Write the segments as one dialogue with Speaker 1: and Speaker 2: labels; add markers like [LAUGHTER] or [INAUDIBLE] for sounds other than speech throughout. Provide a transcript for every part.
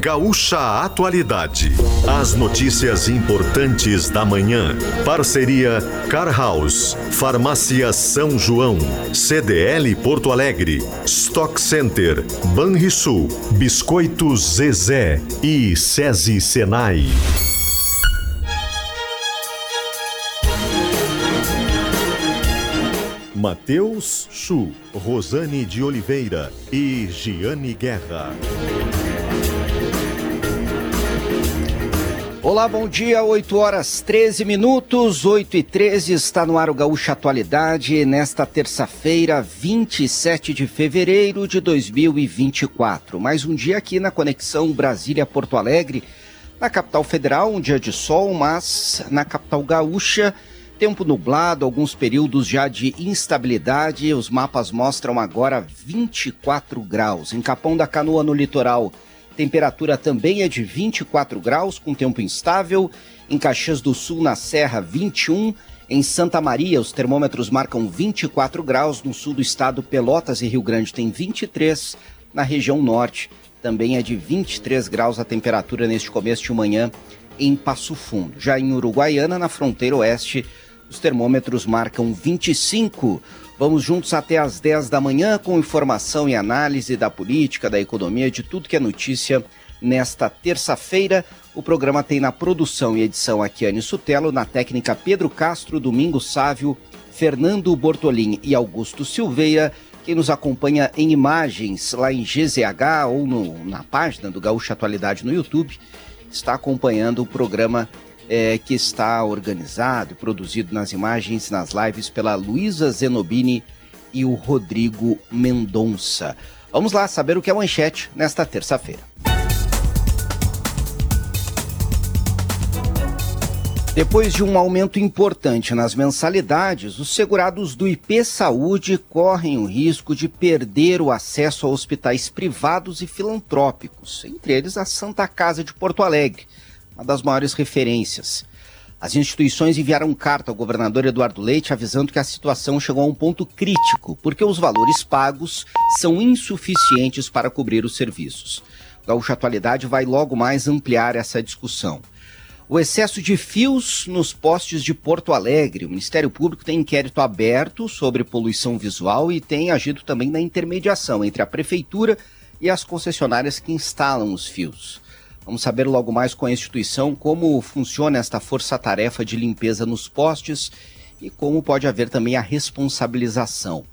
Speaker 1: Gaúcha Atualidade. As notícias importantes da manhã. Parceria Car House, Farmácia São João, CDL Porto Alegre, Stock Center, Banrisul, Biscoitos Zezé e SESI Senai. Mateus Chu, Rosane de Oliveira e Giane Guerra.
Speaker 2: Olá, bom dia, 8 horas 13 minutos, 8 e 13 está no ar o Gaúcha Atualidade, nesta terça-feira, 27 de fevereiro de 2024. Mais um dia aqui na conexão Brasília-Porto Alegre, na capital federal, um dia de sol, mas na capital gaúcha, Tempo nublado, alguns períodos já de instabilidade. Os mapas mostram agora 24 graus. Em Capão da Canoa, no litoral, temperatura também é de 24 graus, com tempo instável. Em Caxias do Sul, na Serra, 21. Em Santa Maria, os termômetros marcam 24 graus. No sul do estado, Pelotas e Rio Grande tem 23. Na região norte, também é de 23 graus a temperatura neste começo de manhã em Passo Fundo. Já em Uruguaiana, na fronteira oeste, os termômetros marcam 25. Vamos juntos até às 10 da manhã com informação e análise da política, da economia, de tudo que é notícia nesta terça-feira. O programa tem na produção e edição Akiane Sutelo, na técnica Pedro Castro, Domingo Sávio, Fernando Bortolim e Augusto Silveira. Quem nos acompanha em imagens lá em GZH ou no, na página do Gaúcha Atualidade no YouTube, está acompanhando o programa é, que está organizado e produzido nas imagens, nas lives pela Luísa Zenobini e o Rodrigo Mendonça. Vamos lá saber o que é manchete nesta terça-feira. Depois de um aumento importante nas mensalidades, os segurados do IP Saúde correm o risco de perder o acesso a hospitais privados e filantrópicos, entre eles a Santa Casa de Porto Alegre uma das maiores referências. As instituições enviaram carta ao governador Eduardo Leite avisando que a situação chegou a um ponto crítico, porque os valores pagos são insuficientes para cobrir os serviços. Gaúcha Atualidade vai logo mais ampliar essa discussão. O excesso de fios nos postes de Porto Alegre. O Ministério Público tem inquérito aberto sobre poluição visual e tem agido também na intermediação entre a Prefeitura e as concessionárias que instalam os fios. Vamos saber logo mais com a instituição como funciona esta força-tarefa de limpeza nos postes e como pode haver também a responsabilização.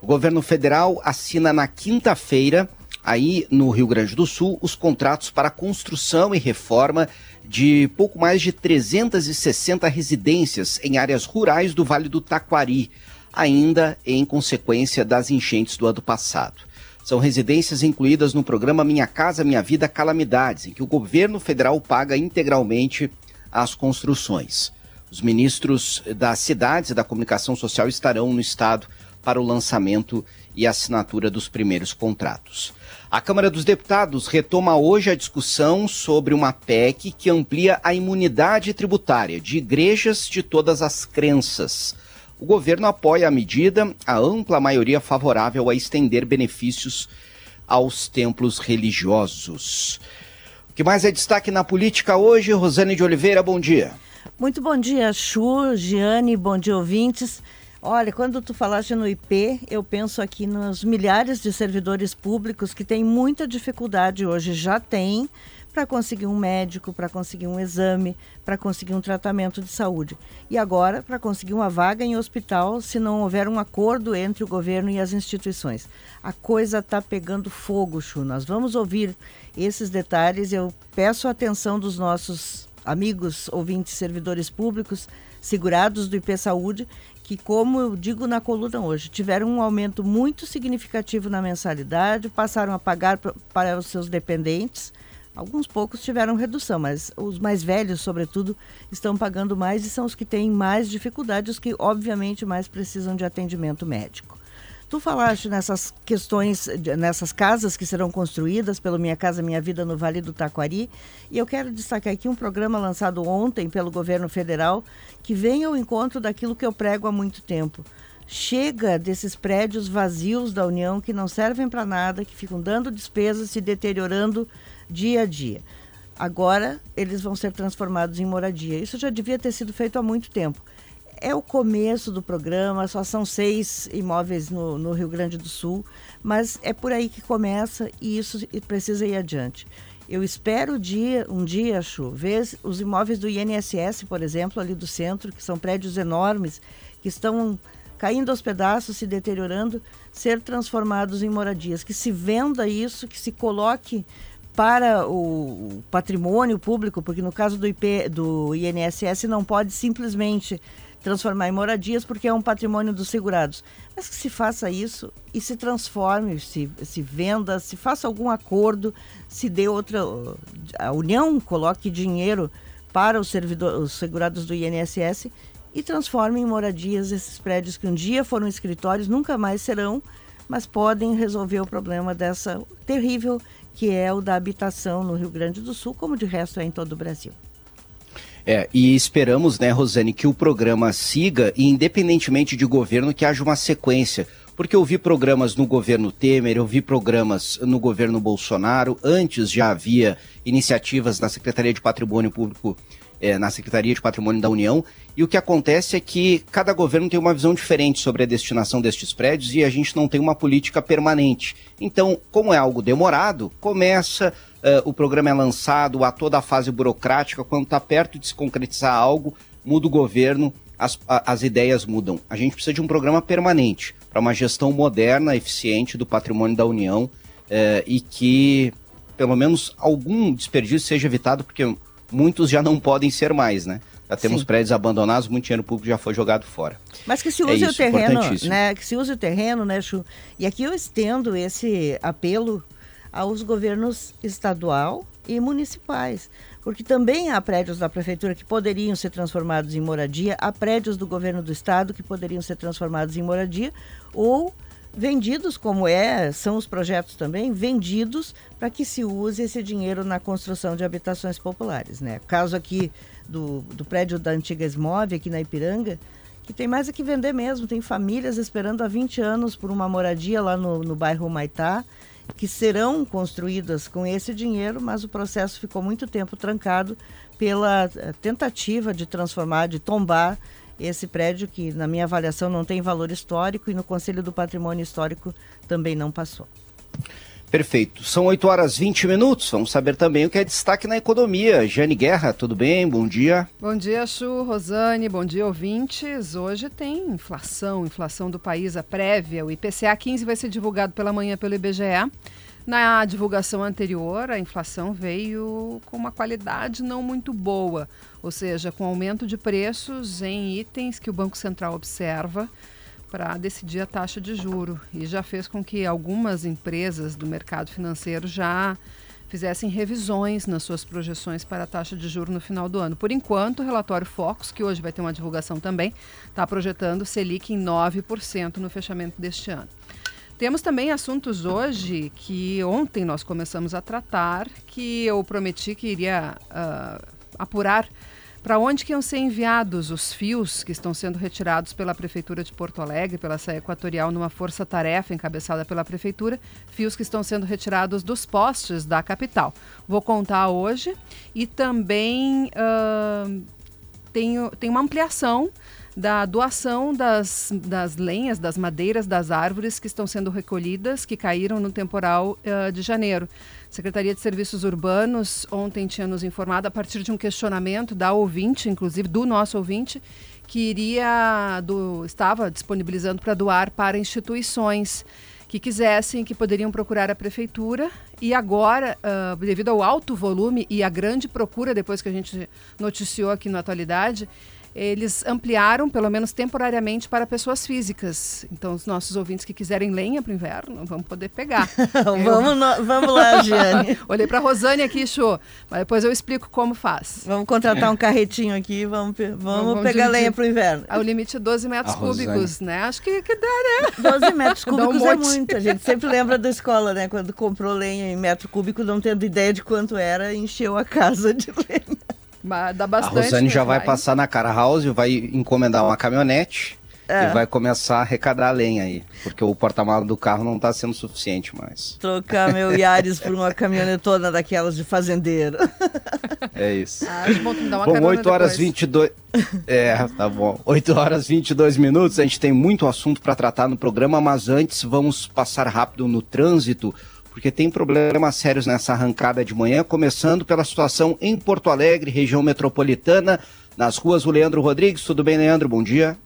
Speaker 2: O governo federal assina na quinta-feira, aí no Rio Grande do Sul, os contratos para construção e reforma de pouco mais de 360 residências em áreas rurais do Vale do Taquari, ainda em consequência das enchentes do ano passado. São residências incluídas no programa Minha Casa Minha Vida Calamidades, em que o governo federal paga integralmente as construções. Os ministros das cidades e da comunicação social estarão no estado para o lançamento e assinatura dos primeiros contratos. A Câmara dos Deputados retoma hoje a discussão sobre uma PEC que amplia a imunidade tributária de igrejas de todas as crenças. O governo apoia a medida, a ampla maioria favorável a estender benefícios aos templos religiosos. O que mais é destaque na política hoje? Rosane de Oliveira, bom dia.
Speaker 3: Muito bom dia, Chu, Giane, bom dia, ouvintes. Olha, quando tu falaste no IP, eu penso aqui nos milhares de servidores públicos que têm muita dificuldade hoje, já têm, para conseguir um médico, para conseguir um exame, para conseguir um tratamento de saúde. E agora, para conseguir uma vaga em hospital, se não houver um acordo entre o governo e as instituições. A coisa está pegando fogo, Chu. Nós vamos ouvir esses detalhes. Eu peço a atenção dos nossos amigos ouvintes servidores públicos segurados do IP Saúde, que, como eu digo na coluna hoje, tiveram um aumento muito significativo na mensalidade, passaram a pagar para os seus dependentes Alguns poucos tiveram redução, mas os mais velhos, sobretudo, estão pagando mais e são os que têm mais dificuldades, os que, obviamente, mais precisam de atendimento médico. Tu falaste nessas questões, nessas casas que serão construídas pelo Minha Casa Minha Vida no Vale do Taquari, e eu quero destacar aqui um programa lançado ontem pelo governo federal que vem ao encontro daquilo que eu prego há muito tempo Chega desses prédios vazios da União que não servem para nada, que ficam dando despesas, se deteriorando dia a dia. Agora eles vão ser transformados em moradia. Isso já devia ter sido feito há muito tempo. É o começo do programa, só são seis imóveis no, no Rio Grande do Sul, mas é por aí que começa e isso precisa ir adiante. Eu espero dia, um dia, ver os imóveis do INSS, por exemplo, ali do centro, que são prédios enormes, que estão caindo aos pedaços, se deteriorando, ser transformados em moradias. Que se venda isso, que se coloque para o patrimônio público, porque no caso do, IP, do INSS não pode simplesmente transformar em moradias porque é um patrimônio dos segurados. Mas que se faça isso e se transforme, se, se venda, se faça algum acordo, se dê outra. A União coloque dinheiro para os, servidor, os segurados do INSS e transforme em moradias esses prédios que um dia foram escritórios, nunca mais serão, mas podem resolver o problema dessa terrível que é o da habitação no Rio Grande do Sul, como de resto é em todo o Brasil.
Speaker 2: É, e esperamos, né, Rosane, que o programa siga e independentemente de governo que haja uma sequência. Porque eu vi programas no governo Temer, eu vi programas no governo Bolsonaro, antes já havia iniciativas na Secretaria de Patrimônio Público é, na Secretaria de Patrimônio da União. E o que acontece é que cada governo tem uma visão diferente sobre a destinação destes prédios e a gente não tem uma política permanente. Então, como é algo demorado, começa, uh, o programa é lançado, há toda a fase burocrática, quando está perto de se concretizar algo, muda o governo, as, a, as ideias mudam. A gente precisa de um programa permanente para uma gestão moderna, eficiente do patrimônio da União uh, e que pelo menos algum desperdício seja evitado, porque muitos já não podem ser mais, né? Já temos Sim. prédios abandonados, muito dinheiro público já foi jogado fora.
Speaker 3: Mas que se é use é isso, o terreno, né? Que se use o terreno, né, Chu? E aqui eu estendo esse apelo aos governos estadual e municipais, porque também há prédios da prefeitura que poderiam ser transformados em moradia, há prédios do governo do estado que poderiam ser transformados em moradia ou vendidos, como é, são os projetos também, vendidos para que se use esse dinheiro na construção de habitações populares. Né? Caso aqui do, do prédio da antiga Esmove, aqui na Ipiranga, que tem mais a que vender mesmo. Tem famílias esperando há 20 anos por uma moradia lá no, no bairro Maitá, que serão construídas com esse dinheiro, mas o processo ficou muito tempo trancado pela eh, tentativa de transformar, de tombar esse prédio que, na minha avaliação, não tem valor histórico e no Conselho do Patrimônio Histórico também não passou.
Speaker 2: Perfeito. São 8 horas 20 minutos. Vamos saber também o que é destaque na economia. Jane Guerra, tudo bem? Bom dia.
Speaker 4: Bom dia, Chu, Rosane. Bom dia, ouvintes. Hoje tem inflação, inflação do país, a prévia. O IPCA 15 vai ser divulgado pela manhã pelo IBGE. Na divulgação anterior, a inflação veio com uma qualidade não muito boa, ou seja, com aumento de preços em itens que o Banco Central observa para decidir a taxa de juro e já fez com que algumas empresas do mercado financeiro já fizessem revisões nas suas projeções para a taxa de juro no final do ano. Por enquanto, o relatório Focus, que hoje vai ter uma divulgação também, está projetando Selic em 9% no fechamento deste ano. Temos também assuntos hoje que ontem nós começamos a tratar, que eu prometi que iria uh, apurar para onde que iam ser enviados os fios que estão sendo retirados pela Prefeitura de Porto Alegre, pela SAE Equatorial, numa força-tarefa encabeçada pela Prefeitura, fios que estão sendo retirados dos postes da capital. Vou contar hoje e também uh, tem, tem uma ampliação da doação das, das lenhas, das madeiras das árvores que estão sendo recolhidas, que caíram no temporal uh, de janeiro. A Secretaria de Serviços Urbanos ontem tinha nos informado, a partir de um questionamento da ouvinte, inclusive do nosso ouvinte, que iria do, estava disponibilizando para doar para instituições que quisessem, que poderiam procurar a prefeitura. E agora, uh, devido ao alto volume e a grande procura, depois que a gente noticiou aqui na atualidade, eles ampliaram, pelo menos temporariamente, para pessoas físicas. Então, os nossos ouvintes que quiserem lenha para o inverno, vão poder pegar. [LAUGHS]
Speaker 3: vamos, no, vamos lá, [LAUGHS] Giane.
Speaker 4: Olhei para a Rosane aqui, show. Mas depois eu explico como faz.
Speaker 3: Vamos contratar um carretinho aqui e vamos, vamos, vamos pegar lenha para o inverno.
Speaker 4: O limite é 12 metros a cúbicos, Rosane. né? Acho que, que dá,
Speaker 3: né? [LAUGHS] 12 metros cúbicos um é muito. A gente sempre lembra da escola, né? Quando comprou lenha em metro cúbico, não tendo ideia de quanto era, encheu a casa de lenha.
Speaker 2: Dá bastante. A Rosane já vai passar na Cara House, vai encomendar uma caminhonete É. E vai começar a arrecadar a lenha aí, porque o porta-malas do carro não está sendo suficiente mais.
Speaker 3: Trocar meu Yaris por uma caminhonetona daquelas de fazendeiro. [LAUGHS]
Speaker 2: É isso. Ah, bom, bom 8 horas depois. 22. É, tá bom. 8 horas 22 minutos. A gente tem muito assunto para tratar no programa, mas antes vamos passar rápido no trânsito porque tem problemas sérios nessa arrancada de manhã, começando pela situação em Porto Alegre, região metropolitana, nas ruas. O Leandro Rodrigues, tudo bem, Leandro? Bom dia.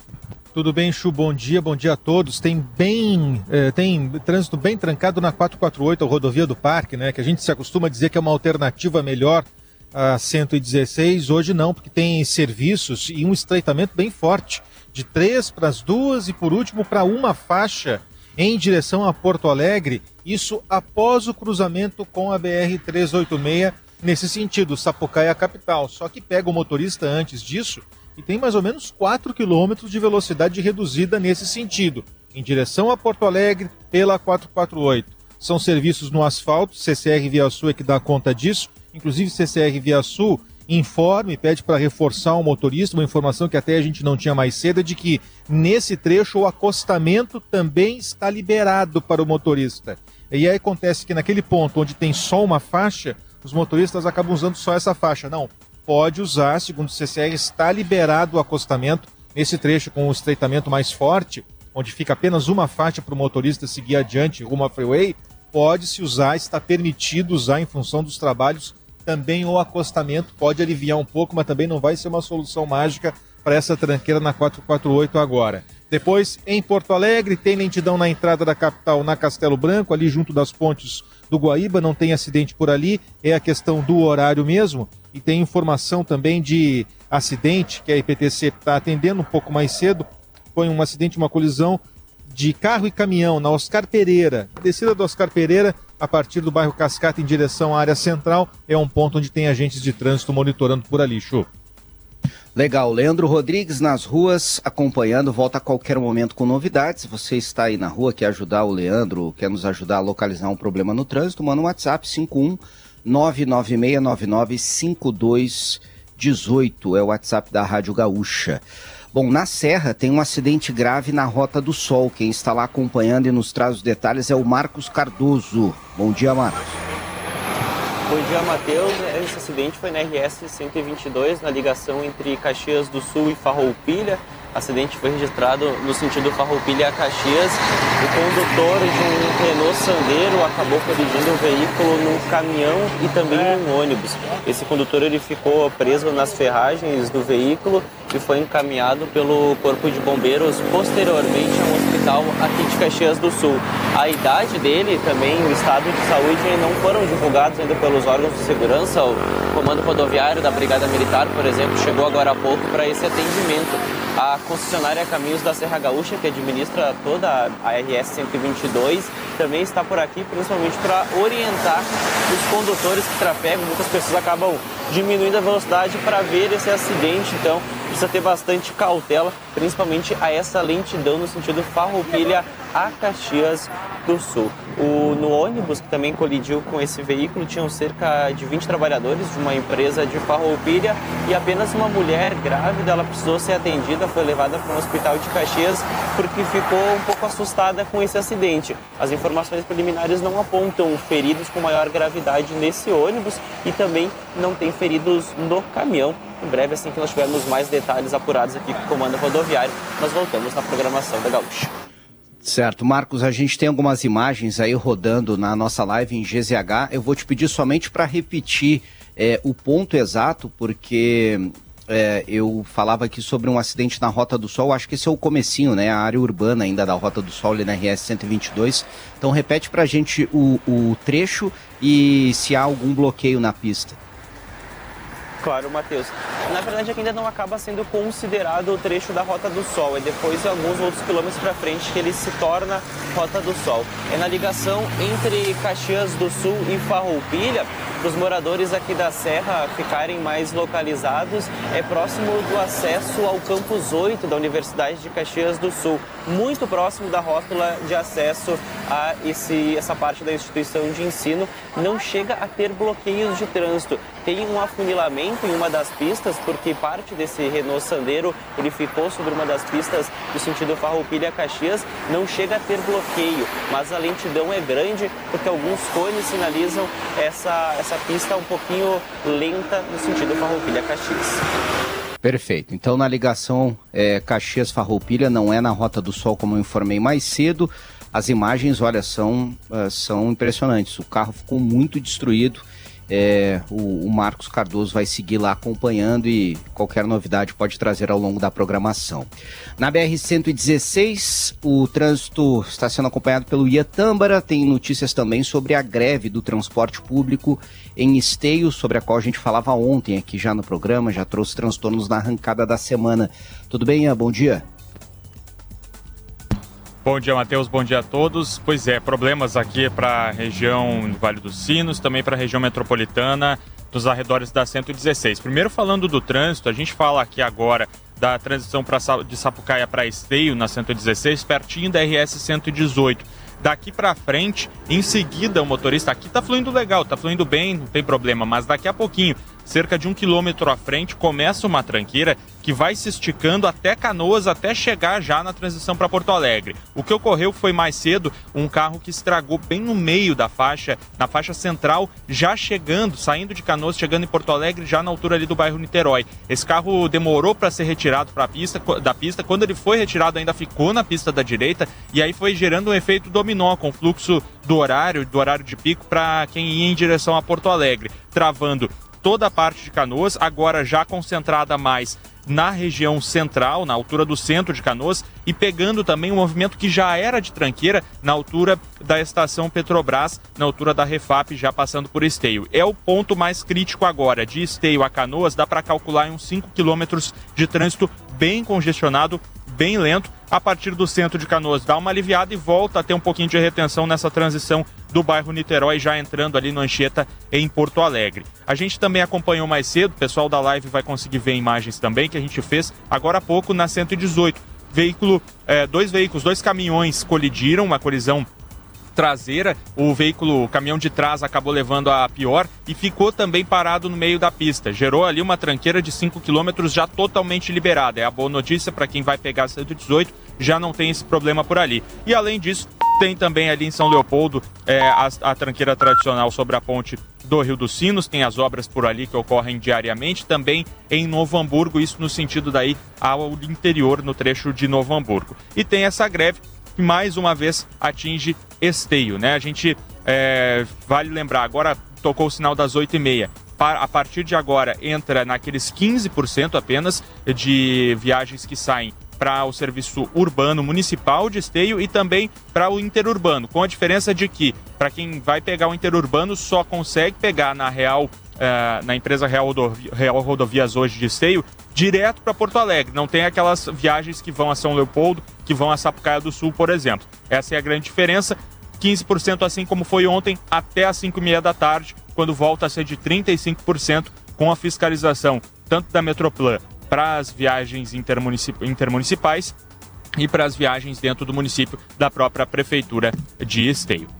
Speaker 5: Tudo bem, Chu? Bom dia, bom dia a todos. Tem bem, eh, tem trânsito bem trancado na 448, a rodovia do Parque, né? Que a gente se acostuma a dizer que é uma alternativa melhor a 116. Hoje não, porque tem serviços e um estreitamento bem forte de três para as duas e por último para uma faixa em direção a Porto Alegre, isso após o cruzamento com a BR-386, nesse sentido, Sapucaia é capital. Só que pega o motorista antes disso e tem mais ou menos 4 quilômetros de velocidade reduzida nesse sentido, em direção a Porto Alegre pela 448. São serviços no asfalto, CCR Via Sul é que dá conta disso, inclusive CCR Via Sul informe, pede para reforçar o motorista, uma informação que até a gente não tinha mais cedo, é de que nesse trecho o acostamento também está liberado para o motorista. E aí acontece que naquele ponto onde tem só uma faixa, os motoristas acabam usando só essa faixa. Não, pode usar, segundo o CCR, está liberado o acostamento nesse trecho com o estreitamento mais forte, onde fica apenas uma faixa para o motorista seguir adiante rumo à freeway, pode-se usar, está permitido usar em função dos trabalhos também o acostamento pode aliviar um pouco, mas também não vai ser uma solução mágica para essa tranqueira na 448 agora. Depois, em Porto Alegre, tem lentidão na entrada da capital, na Castelo Branco, ali junto das pontes do Guaíba, não tem acidente por ali, é a questão do horário mesmo. E tem informação também de acidente que a IPTC está atendendo um pouco mais cedo. Foi um acidente, uma colisão de carro e caminhão na Oscar Pereira. Descida do Oscar Pereira a partir do bairro Cascata em direção à área central. É um ponto onde tem agentes de trânsito monitorando por ali, Chu.
Speaker 2: Legal, Leandro Rodrigues nas ruas acompanhando, volta a qualquer momento com novidades. Você está aí na rua, quer ajudar o Leandro, quer nos ajudar a localizar um problema no trânsito, manda um WhatsApp 51 996995218 é o WhatsApp da Rádio Gaúcha. Bom, na Serra tem um acidente grave na Rota do Sol. Quem está lá acompanhando e nos traz os detalhes é o Marcos Cardoso. Bom dia, Marcos.
Speaker 6: Bom dia, Matheus. Esse acidente foi na RS 122, na ligação entre Caxias do Sul e Farroupilha acidente foi registrado no sentido Farroupilha Caxias. O condutor de um Renault Sandero acabou colidindo o veículo num caminhão e também num ônibus. Esse condutor ele ficou preso nas ferragens do veículo e foi encaminhado pelo Corpo de Bombeiros posteriormente a um hospital aqui de Caxias do Sul. A idade dele também, o estado de saúde não foram divulgados ainda pelos órgãos de segurança. O Comando Rodoviário da Brigada Militar, por exemplo, chegou agora há pouco para esse atendimento. A concessionária Caminhos da Serra Gaúcha, que administra toda a RS 122, também está por aqui, principalmente para orientar os condutores que trafegam. Muitas pessoas acabam diminuindo a velocidade para ver esse acidente, então precisa ter bastante cautela, principalmente a essa lentidão no sentido Farroupilha a Caxias do Sul. O, no ônibus que também colidiu com esse veículo tinham cerca de 20 trabalhadores de uma empresa de Farroupilha e apenas uma mulher grávida, ela precisou ser atendida, foi levada para um hospital de Caxias porque ficou um pouco assustada com esse acidente. As informações preliminares não apontam feridos com maior gravidade nesse ônibus e também não tem feridos no caminhão. Em breve, assim que nós tivermos mais detalhes apurados aqui com o Comando Rodoviário, nós voltamos na programação da Gaúcha.
Speaker 2: Certo, Marcos, a gente tem algumas imagens aí rodando na nossa live em GZH. Eu vou te pedir somente para repetir é, o ponto exato, porque é, eu falava aqui sobre um acidente na Rota do Sol. Acho que esse é o comecinho, né? A área urbana ainda da Rota do Sol ali na RS 122. Então repete para a gente o, o trecho e se há algum bloqueio na pista.
Speaker 6: Claro, Matheus. Na verdade, ainda não acaba sendo considerado o trecho da Rota do Sol. É depois, alguns outros quilômetros para frente, que ele se torna Rota do Sol. É na ligação entre Caxias do Sul e Farroupilha. Para os moradores aqui da Serra ficarem mais localizados, é próximo do acesso ao campus 8 da Universidade de Caxias do Sul, muito próximo da rótula de acesso a esse, essa parte da instituição de ensino, não chega a ter bloqueios de trânsito. Tem um afunilamento em uma das pistas, porque parte desse Renault Sandero ele ficou sobre uma das pistas do sentido Farroupilha-Caxias, não chega a ter bloqueio, mas a lentidão é grande porque alguns cones sinalizam essa, essa pista um pouquinho lenta no sentido Farroupilha-Caxias.
Speaker 2: Perfeito. Então, na ligação é, Caxias-Farroupilha, não é na Rota do Sol, como eu informei mais cedo. As imagens, olha, são, uh, são impressionantes. O carro ficou muito destruído é, o, o, Marcos Cardoso vai seguir lá acompanhando e qualquer novidade pode trazer ao longo da programação. Na BR-116, o trânsito está sendo acompanhado pelo Iatâmbara. Tem notícias também sobre a greve do transporte público em Esteio, sobre a qual a gente falava ontem aqui já no programa, já trouxe transtornos na arrancada da semana. Tudo bem, Ian? Bom dia.
Speaker 7: Bom dia, Matheus. Bom dia a todos. Pois é, problemas aqui para a região do Vale dos Sinos, também para a região metropolitana, dos arredores da 116. Primeiro, falando do trânsito, a gente fala aqui agora da transição pra, de Sapucaia para Esteio, na 116, pertinho da RS 118. Daqui para frente, em seguida, o motorista aqui tá fluindo legal, tá fluindo bem, não tem problema, mas daqui a pouquinho cerca de um quilômetro à frente, começa uma tranqueira que vai se esticando até Canoas, até chegar já na transição para Porto Alegre. O que ocorreu foi mais cedo um carro que estragou bem no meio da faixa, na faixa central, já chegando, saindo de Canoas, chegando em Porto Alegre, já na altura ali do bairro Niterói. Esse carro demorou para ser retirado pra pista, da pista. Quando ele foi retirado, ainda ficou na pista da direita e aí foi gerando um efeito dominó com fluxo do horário, do horário de pico para quem ia em direção a Porto Alegre, travando toda a parte de Canoas, agora já concentrada mais na região central, na altura do centro de Canoas, e pegando também um movimento que já era de tranqueira na altura da estação Petrobras, na altura da Refap, já passando por Esteio. É o ponto mais crítico agora. De Esteio a Canoas, dá para calcular uns 5 quilômetros de trânsito bem congestionado, bem lento. A partir do centro de Canoas dá uma aliviada e volta a ter um pouquinho de retenção nessa transição do bairro Niterói, já entrando ali no Anchieta, em Porto Alegre. A gente também acompanhou mais cedo, o pessoal da live vai conseguir ver imagens também que a gente fez agora há pouco na 118. Veículo, é, dois veículos, dois caminhões colidiram, uma colisão traseira, o veículo, o caminhão de trás acabou levando a pior e ficou também parado no meio da pista. Gerou ali uma tranqueira de 5 km já totalmente liberada. É a boa notícia para quem vai pegar 118, já não tem esse problema por ali. E além disso, tem também ali em São Leopoldo é, a, a tranqueira tradicional sobre a ponte do Rio dos Sinos, tem as obras por ali que ocorrem diariamente, também em Novo Hamburgo, isso no sentido daí ao interior, no trecho de Novo Hamburgo. E tem essa greve que mais uma vez atinge Esteio, né? A gente é, vale lembrar, agora tocou o sinal das 8h30. A partir de agora entra naqueles 15% apenas de viagens que saem para o serviço urbano municipal de Esteio e também para o interurbano, com a diferença de que, para quem vai pegar o interurbano, só consegue pegar na Real, uh, na empresa Real, Rodovia, Real Rodovias hoje de Esteio, direto para Porto Alegre. Não tem aquelas viagens que vão a São Leopoldo, que vão a Sapucaia do Sul, por exemplo. Essa é a grande diferença. 15% assim como foi ontem, até às 5h30 da tarde, quando volta a ser de 35% com a fiscalização tanto da Metroplan para as viagens intermunicip... intermunicipais e para as viagens dentro do município da própria Prefeitura de Esteio.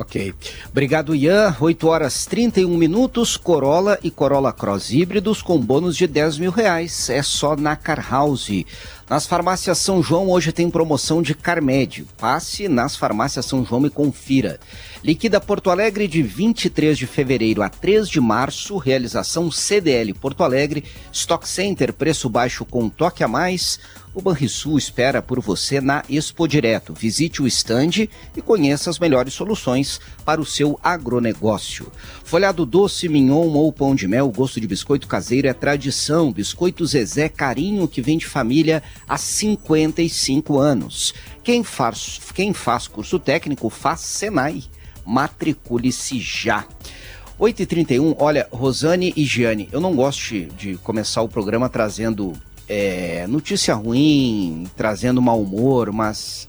Speaker 2: Ok. Obrigado, Ian. 8 horas 31 minutos. Corolla e Corolla Cross híbridos com bônus de 10 mil reais. É só na Car House. Nas farmácias São João hoje tem promoção de Carmédio. Passe nas farmácias São João e confira. Liquida Porto Alegre de 23 de fevereiro a 3 de março. Realização CDL Porto Alegre. Stock Center, preço baixo com toque a mais. O Banrisul espera por você na Expo Direto. Visite o estande e conheça as melhores soluções para o seu agronegócio. Folhado doce, mignon ou pão de mel, gosto de biscoito caseiro é tradição. Biscoito Zezé Carinho, que vem de família há 55 anos. Quem faz, quem faz curso técnico faz Senai. Matricule-se já. 8h31, olha, Rosane e Giane, eu não gosto de começar o programa trazendo é, notícia ruim, trazendo mau humor, mas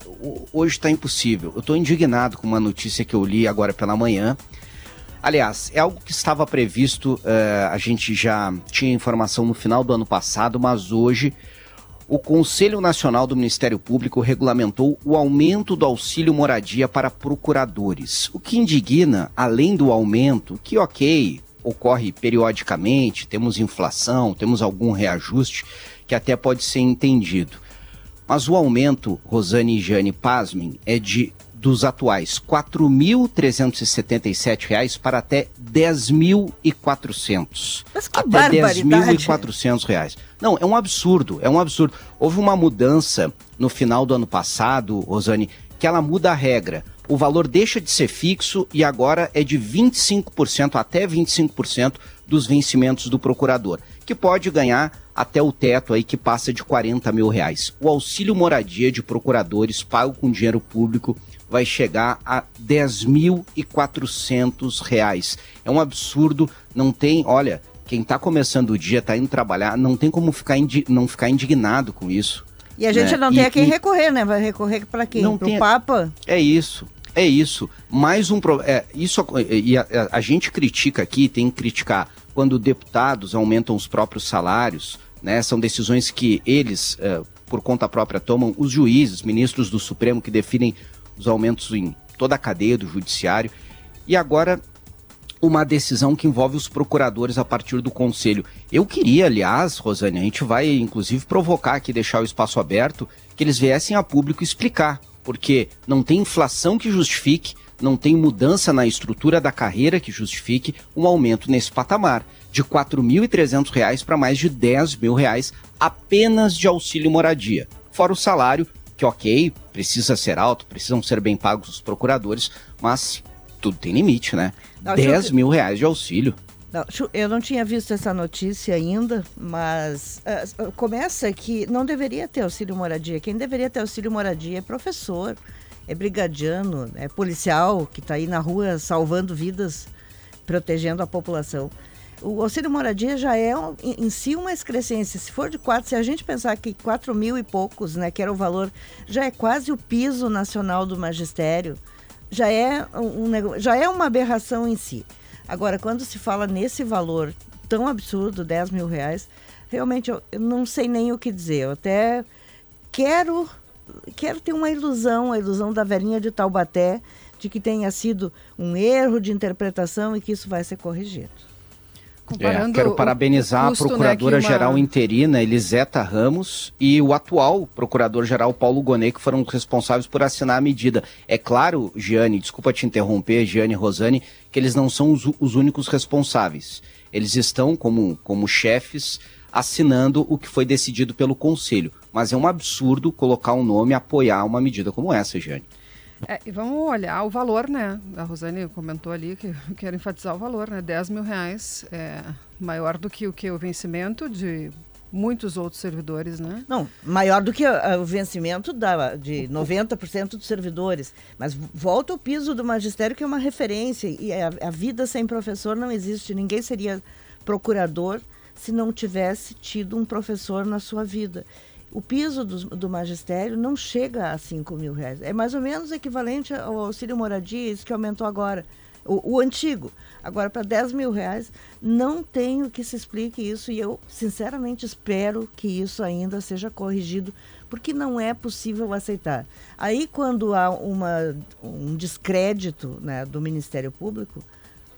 Speaker 2: hoje está impossível. Eu estou indignado com uma notícia que eu li agora pela manhã. Aliás, é algo que estava previsto, uh, a gente já tinha informação no final do ano passado, mas hoje o Conselho Nacional do Ministério Público regulamentou o aumento do auxílio moradia para procuradores. O que indigna, além do aumento, que ok, ocorre periodicamente, temos inflação, temos algum reajuste que até pode ser entendido. Mas o aumento, Rosane e Jane, pasmem, é de dos atuais R$ 4.377 para até R$ 10.400.
Speaker 3: Mas que até R$ 10.400.
Speaker 2: Não, é um absurdo, é um absurdo. Houve uma mudança no final do ano passado, Rosane, que ela muda a regra. O valor deixa de ser fixo e agora é de 25%, até 25% dos vencimentos do procurador, que pode ganhar até o teto aí que passa de 40 mil reais. O auxílio moradia de procuradores pago com dinheiro público vai chegar a R$ 10.400. É um absurdo, não tem, olha, quem está começando o dia, está indo trabalhar, não tem como ficar não ficar indignado com isso.
Speaker 3: E a gente né? não tem e, a quem e... recorrer, né? Vai recorrer para quem? Para o tem... Papa?
Speaker 2: É isso. É isso. Mais um pro... é, isso e a, a, a, gente critica aqui, tem que criticar quando deputados aumentam os próprios salários, né? São decisões que eles, é, por conta própria, tomam. Os juízes, ministros do Supremo que definem os aumentos em toda a cadeia do judiciário. E agora uma decisão que envolve os procuradores a partir do conselho. Eu queria, aliás, Rosane, a gente vai inclusive provocar aqui, deixar o espaço aberto, que eles viessem a público explicar, porque não tem inflação que justifique, não tem mudança na estrutura da carreira que justifique um aumento nesse patamar, de R$ 4.300 para mais de 10 mil reais apenas de auxílio moradia, fora o salário que ok, precisa ser alto, precisam ser bem pagos os procuradores, mas tudo tem limite, né? Não, 10 eu... mil reais de auxílio.
Speaker 3: Não, eu não tinha visto essa notícia ainda, mas uh, começa que não deveria ter auxílio moradia. Quem deveria ter auxílio moradia é professor, é brigadiano, é policial que está aí na rua salvando vidas, protegendo a população o auxílio moradia já é em, si uma excrescência. Se for de quatro, se a gente pensar que quatro mil e poucos, né, que era o valor, já é quase o piso nacional do magistério, já é, um, já é uma aberração em si. Agora, quando se fala nesse valor tão absurdo, 10 mil reais, realmente eu, eu não sei nem o que dizer. Eu até quero, quero ter uma ilusão, a ilusão da velhinha de Taubaté, de que tenha sido um erro de interpretação e que isso vai ser corrigido.
Speaker 2: É, quero parabenizar custo, a Procuradora-Geral né, uma... interina, Eliseta Ramos, e o atual Procurador-Geral Paulo Gonet, que foram responsáveis por assinar a medida. É claro, Giane, desculpa te interromper, Giane e Rosane, que eles não são os, os únicos responsáveis. Eles estão, como, como chefes, assinando o que foi decidido pelo Conselho. Mas é um absurdo colocar um nome e apoiar uma medida como essa, Giane.
Speaker 4: É, e vamos olhar o valor, né? A Rosane comentou ali que quero enfatizar o valor, né? 10 mil reais é maior do que o que o vencimento de muitos outros servidores, né?
Speaker 3: Não, maior do que uh, o vencimento da, de 90% dos servidores. Mas volta o piso do magistério, que é uma referência. E a, a vida sem professor não existe. Ninguém seria procurador se não tivesse tido um professor na sua vida o piso do, do, magistério não chega a 5 mil reais. É mais ou menos equivalente ao auxílio moradia, isso que aumentou agora. O, o antigo. Agora, para 10 mil reais, não tenho que se explique isso e eu, sinceramente, espero que isso ainda seja corrigido, porque não é possível aceitar. Aí, quando há uma, um descrédito né, do Ministério Público,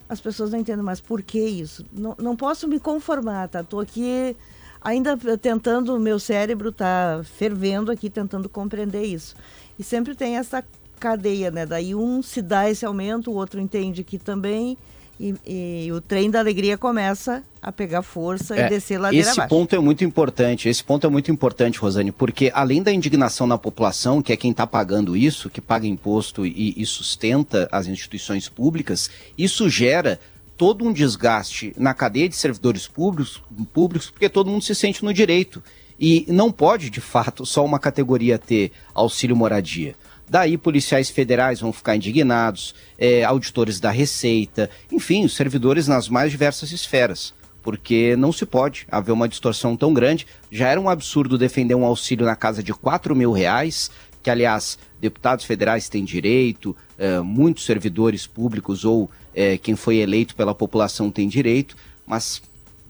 Speaker 3: as pessoas não entendem mais por que isso. Não, não posso me conformar, tá? Estou aqui ainda tentando, o meu cérebro está fervendo aqui, tentando compreender isso. E sempre tem essa cadeia, né? Daí um se dá esse aumento, o outro entende que também. E, e, o trem da alegria começa a pegar força é, e descer ladeira
Speaker 2: esse
Speaker 3: abaixo.
Speaker 2: ponto é muito importante, esse ponto é muito importante, Rosane, porque além da indignação na população, que é quem está pagando isso, que paga imposto e, e sustenta as instituições públicas, isso gera todo um desgaste na cadeia de servidores públicos, públicos, porque todo mundo se sente no direito. E não pode, de fato, só uma categoria ter auxílio moradia. Daí policiais federais vão ficar indignados, é, auditores da Receita, enfim, os servidores nas mais diversas esferas. Porque não se pode haver uma distorção tão grande. Já era um absurdo defender um auxílio na casa de 4 mil reais, que aliás, deputados federais têm direito, é, muitos servidores públicos ou é, quem foi eleito pela população tem direito, mas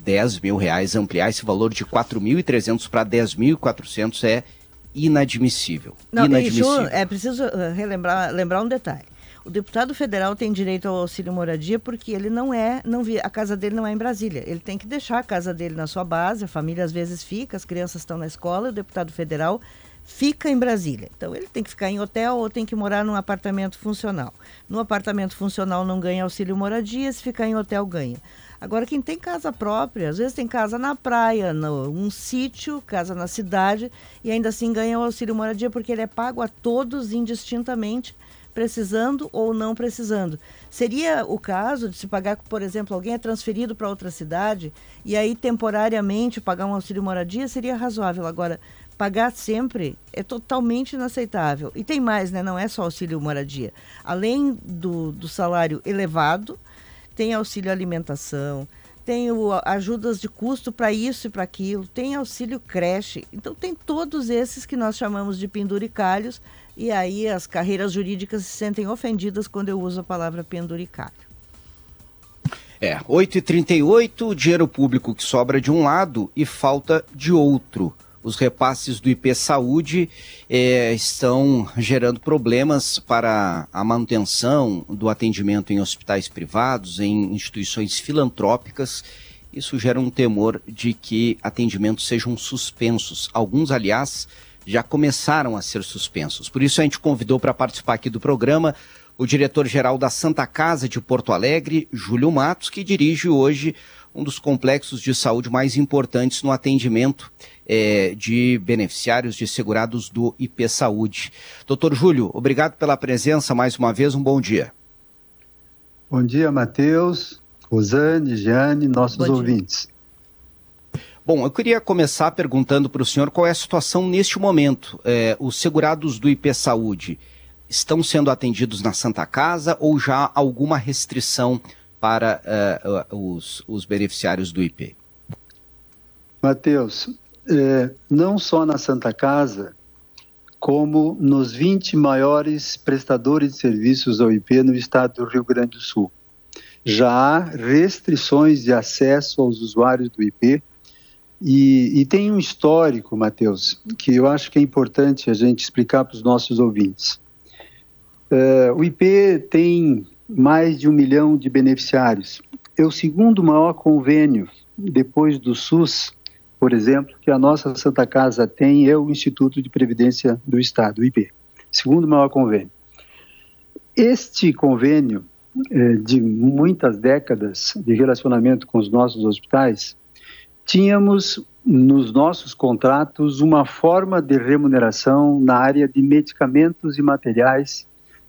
Speaker 2: 10 mil reais. Ampliar esse valor de 4.300 para 10.400 é inadmissível.
Speaker 3: Não,
Speaker 2: inadmissível.
Speaker 3: É preciso eh, relembrar lembrar um detalhe. O deputado federal tem direito ao auxílio moradia porque ele não é, não vi, a casa dele não é em Brasília. Ele tem que deixar a casa dele na sua base, a família às vezes fica, as crianças estão na escola, o deputado federal fica em Brasília. Então ele tem que ficar em hotel ou tem que morar num apartamento funcional. No apartamento funcional não ganha auxílio moradia, se ficar em hotel ganha. Agora, quem tem casa própria, às vezes tem casa na praia, no, um sítio, casa na cidade, e ainda assim ganha o auxílio moradia porque ele é pago a todos indistintamente precisando ou não precisando. Seria o caso de se pagar, por exemplo, alguém é transferido para outra cidade e aí temporariamente pagar um auxílio moradia seria razoável. Agora, pagar sempre é totalmente inaceitável. E tem mais, né? Não é só auxílio moradia. Além do, do salário elevado, tem auxílio alimentação, tem o, ajudas de custo para isso e para aquilo, tem auxílio creche. Então tem todos esses que nós chamamos de penduricalhos e aí as carreiras jurídicas se sentem ofendidas quando eu uso a palavra penduricalho.
Speaker 2: É, 8h38, dinheiro público que sobra de um lado e falta de outro. Os repasses do IP Saúde é, estão gerando problemas para a manutenção do atendimento em hospitais privados, em instituições filantrópicas. Isso gera um temor de que atendimentos sejam suspensos. Alguns, aliás, já começaram a ser suspensos. Por isso a gente convidou para participar aqui do programa o diretor-geral da Santa Casa de Porto Alegre, Júlio Matos, que dirige hoje um dos complexos de saúde mais importantes no atendimento é, de beneficiários de segurados do IP Saúde. Doutor Júlio, obrigado pela presença mais uma vez, um bom dia.
Speaker 8: Bom dia, Matheus, Rosane, Jeane, nossos bom ouvintes.
Speaker 2: Bom, eu queria começar perguntando para o senhor qual é a situação neste momento. É, os segurados do IP Saúde estão sendo atendidos na Santa Casa ou já alguma restrição para uh, os, os, beneficiários do IP?
Speaker 8: Mateus, é, não só na Santa Casa, como nos 20 maiores prestadores de serviços ao IP no estado do Rio Grande do Sul. Já há restrições de acesso aos usuários do IP e, e, tem um histórico, Matheus, que eu acho que é importante a gente explicar para os nossos ouvintes. Uh, o IP tem mais de um milhão de beneficiários. É o segundo maior convênio, depois do SUS, por exemplo, que a nossa Santa Casa tem, é o Instituto de Previdência do Estado, o IP. Segundo maior convênio. Este convênio, eh, de muitas décadas de relacionamento com os nossos hospitais, tínhamos nos nossos contratos uma forma de remuneração na área de medicamentos e materiais,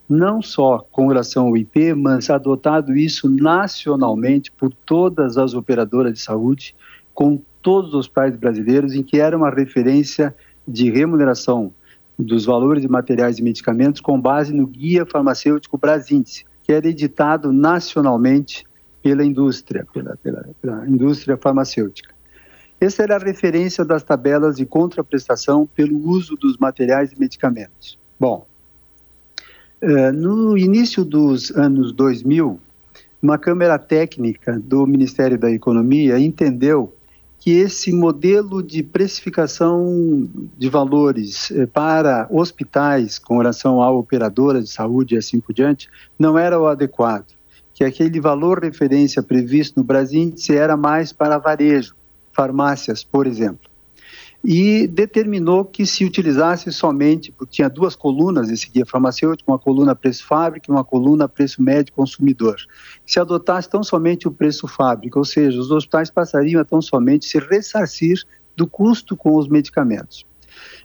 Speaker 8: não só com relação ao IP, mas adotado isso nacionalmente por todas as operadoras de saúde, com todos os hospitais brasileiros, em que era uma referência de remuneração dos valores de materiais e medicamentos com base no Guia Farmacêutico Brasíndice, que era editado nacionalmente pela indústria, pela, pela, pela indústria farmacêutica. Essa era a referência das tabelas de contraprestação pelo uso dos materiais e medicamentos. Bom, eh, no início dos anos 2000, uma Câmara Técnica do Ministério da Economia entendeu que esse modelo de precificação de valores eh, para hospitais com relação à operadora de saúde e assim por diante não era o adequado, que aquele valor referência previsto no Brasil era mais para varejo, farmácias, por exemplo. E determinou que se utilizasse somente, porque tinha duas colunas esse guia farmacêutico, uma coluna preço fábrica e uma coluna preço médio consumidor. Se adotasse tão somente o preço fábrica, ou seja, os hospitais passariam a tão somente se ressarcir do custo com os medicamentos.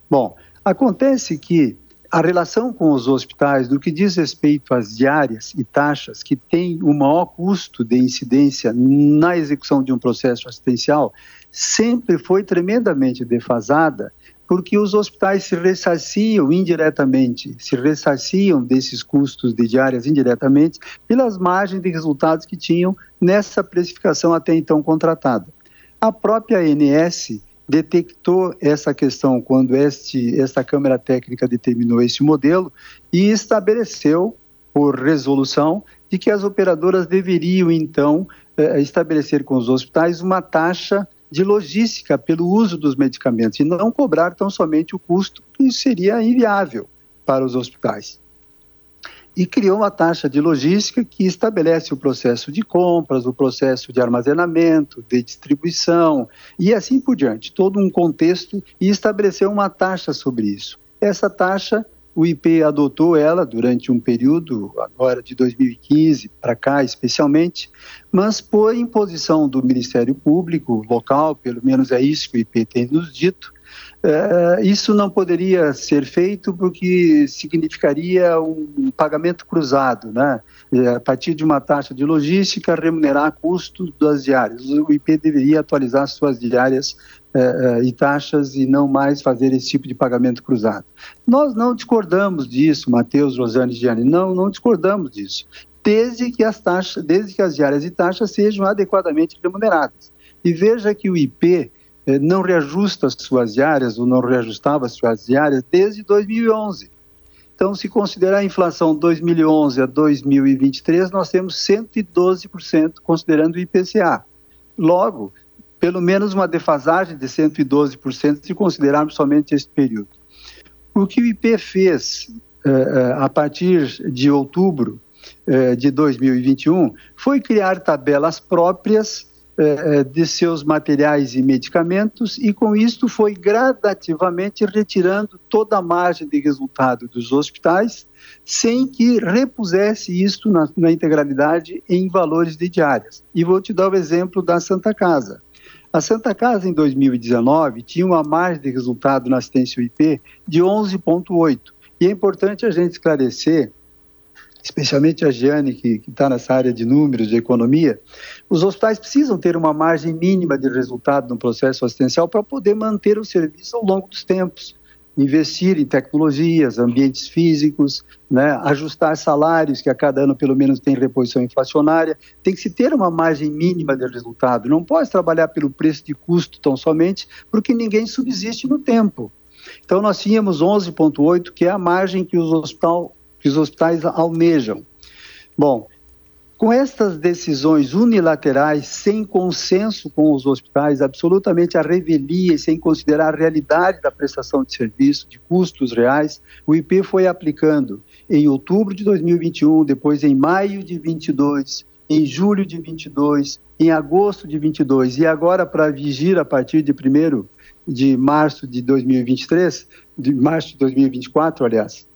Speaker 8: Bom, acontece que a relação com os hospitais, no que diz respeito às diárias e taxas, que tem o maior custo de incidência na execução de um processo assistencial, sempre foi tremendamente defasada, porque os hospitais se ressarciam indiretamente, se ressarciam desses custos de diárias indiretamente pelas margens de resultados que tinham nessa precificação até então contratada. A própria ANS detectou essa questão quando este, esta Câmara Técnica determinou esse modelo e estabeleceu, por resolução, de que as operadoras deveriam, então, eh, estabelecer com os hospitais uma taxa de logística pelo uso dos medicamentos e não cobrar tão somente o custo, que seria inviável para os hospitais. E criou uma taxa de logística que estabelece o processo de compras, o processo de armazenamento, de distribuição e assim por diante, todo um contexto e estabeleceu uma taxa sobre isso. Essa taxa o IP adotou ela durante um período, agora de 2015 para cá especialmente, mas por imposição do Ministério Público local, pelo menos é isso que o IP tem nos dito, é, isso não poderia ser feito porque significaria um pagamento cruzado, né? É, a partir de uma taxa de logística, remunerar custos das diárias. O IP deveria atualizar suas diárias é, e taxas e não mais fazer esse tipo de pagamento cruzado. Nós não discordamos disso, Matheus, Rosane e Gianni, não, não discordamos disso, desde que as taxas, desde que as diárias e taxas sejam adequadamente remuneradas. E veja que o IP eh, não reajusta suas diárias ou não reajustava suas diárias desde 2011. Então, se considerar a inflação 2011 a 2023, nós temos 112% considerando o IPCA. Logo, pelo menos uma defasagem de 112% se considerarmos somente esse período. O que o IP fez eh, a partir de outubro eh, de 2021 foi criar tabelas próprias eh, eh, de seus materiais e medicamentos, e com isto foi gradativamente retirando toda a margem de resultado dos hospitais, sem que repusesse isto na, na integralidade em valores de diárias. E vou te dar o exemplo da Santa Casa. A Santa Casa, em 2019, tinha uma margem de resultado na assistência UIP de 11,8. E é importante a gente esclarecer especialmente a Giane, que está nessa área de números, de economia, os hospitais precisam ter uma margem mínima de resultado no processo assistencial para poder manter o serviço ao longo dos tempos. Investir em tecnologias, ambientes físicos, né, ajustar salários, que a cada ano pelo menos tem reposição inflacionária. Tem que se ter uma margem mínima de resultado. Não pode trabalhar pelo preço de custo tão somente, porque ninguém subsiste no tempo. Então, nós tínhamos 11,8, que é a margem que os hospitais que os hospitais almejam. Bom, com estas decisões unilaterais, sem consenso com os hospitais, absolutamente a revelia e sem considerar a realidade da prestação de serviço, de custos reais, o IP foi aplicando em outubro de 2021, depois em maio de 22, em julho de 22, em agosto de 22 e agora para vigir a partir de 1 de março de 2023, de março de 2024, aliás,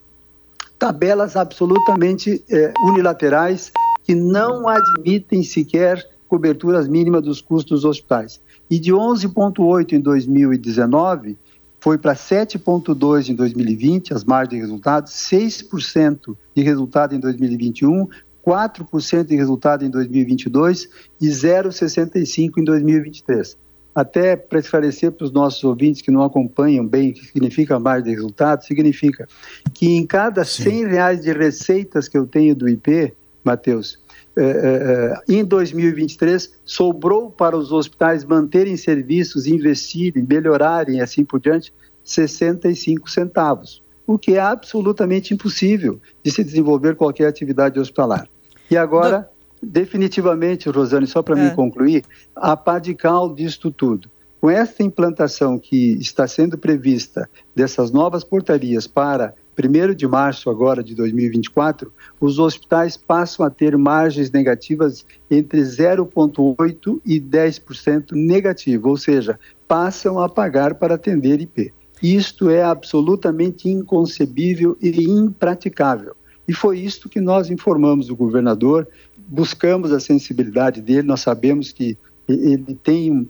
Speaker 8: tabelas absolutamente é, unilaterais que não admitem sequer coberturas mínimas dos custos dos hospitais. E de 11,8 em 2019 foi para 7,2 em 2020, as margens de resultado, 6% de resultado em 2021, 4% de resultado em 2022 e 0,65 em 2023 até para esclarecer para os nossos ouvintes que não acompanham bem o que significa margem de resultado, significa que em cada Sim. 100 reais de receitas que eu tenho do IP, Matheus, é, é, em 2023 sobrou para os hospitais manterem serviços, investirem, melhorarem e assim por diante, 65 centavos, o que é absolutamente impossível de se desenvolver qualquer atividade hospitalar. E agora, definitivamente, Rosane, só para é. mim concluir, a Padical disto tudo. Com esta implantação que está sendo prevista dessas novas portarias para 1 de março agora de 2024, os hospitais passam a ter margens negativas entre 0,8% e 10% negativo, ou seja, passam a pagar para atender IP. Isto é absolutamente inconcebível e impraticável. E foi isto que nós informamos o governador buscamos a sensibilidade dele, nós sabemos que ele tem um,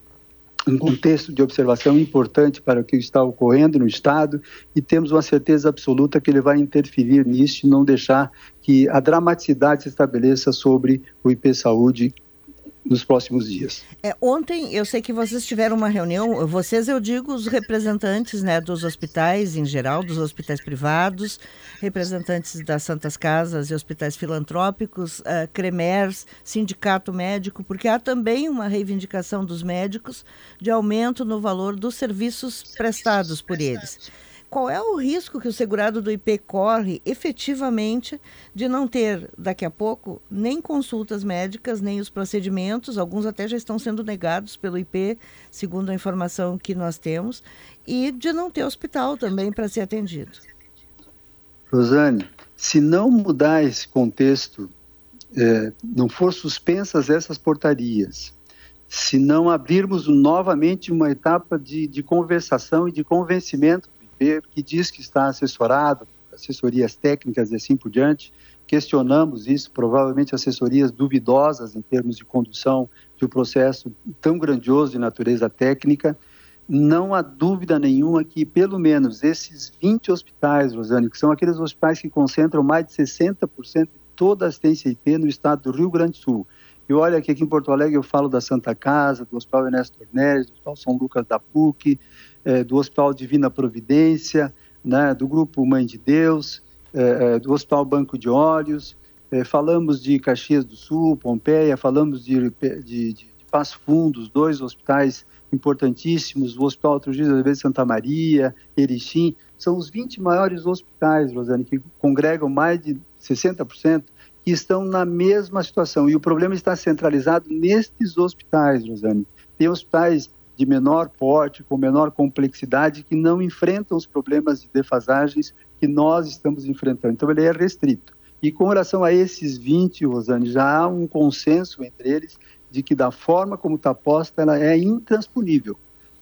Speaker 8: um contexto de observação importante para o que está ocorrendo no Estado e temos uma certeza absoluta que ele vai interferir nisso e não deixar que a dramaticidade se estabeleça sobre o IP Saúde nos próximos dias.
Speaker 3: É, ontem eu sei que vocês tiveram uma reunião, vocês eu digo os representantes né, dos hospitais em geral, dos hospitais privados, representantes das Santas Casas e hospitais filantrópicos, uh, CREMERS, Sindicato Médico, porque há também uma reivindicação dos médicos de aumento no valor dos serviços prestados por eles. Qual é o risco que o segurado do IP corre efetivamente de não ter, daqui a pouco, nem consultas médicas, nem os procedimentos, alguns até já estão sendo negados pelo IP, segundo a informação que nós temos, e de não ter hospital também para ser atendido.
Speaker 8: Rosane, se não mudar esse contexto, é, não for suspensas essas portarias, se não abrirmos novamente uma etapa de, de conversação e de convencimento IP, que diz que está assessorado, assessorias técnicas e assim por diante, questionamos isso, provavelmente assessorias duvidosas em termos de condução de um processo tão grandioso de natureza técnica, não há dúvida nenhuma que, pelo menos, esses 20 hospitais, Rosane, que são aqueles hospitais que concentram mais de 60% de toda a assistência IP no estado do Rio Grande do Sul. E olha que aqui em Porto Alegre eu falo da Santa Casa, do Hospital Ernesto Tornelles, do Hospital São Lucas da PUC, eh, do Hospital Divina Providência, né, do Grupo Mãe de Deus, eh, do Hospital Banco de Olhos, eh, falamos de Caxias do Sul, Pompeia, falamos de, de, de, Passo Fundo, os dois hospitais importantíssimos, o Hospital Trujillo de Santa Maria, Erechim, são os 20 maiores hospitais, Rosane, que congregam mais de 60%, que estão na mesma situação. E o problema está centralizado nestes hospitais, Rosane. Tem hospitais de menor porte, com menor complexidade, que não enfrentam os problemas de defasagens que nós estamos enfrentando. Então, ele é restrito. E com relação a esses 20, Rosane, já há um consenso entre eles de que da forma como está posta, ela é intransponível.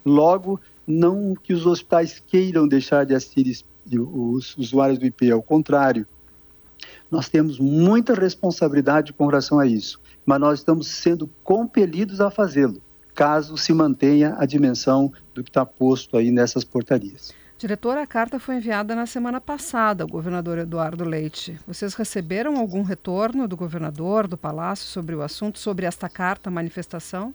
Speaker 8: Logo, não que os hospitais queiram deixar de assistir os usuários do IP, ao contrário, nós temos muita responsabilidade com relação a isso, mas nós estamos sendo compelidos a fazê-lo, caso se mantenha a dimensão do que está posto aí nessas portarias.
Speaker 4: Diretora, a carta foi enviada na semana passada ao governador Eduardo Leite. Vocês receberam algum retorno do governador, do Palácio, sobre o assunto, sobre esta carta, manifestação?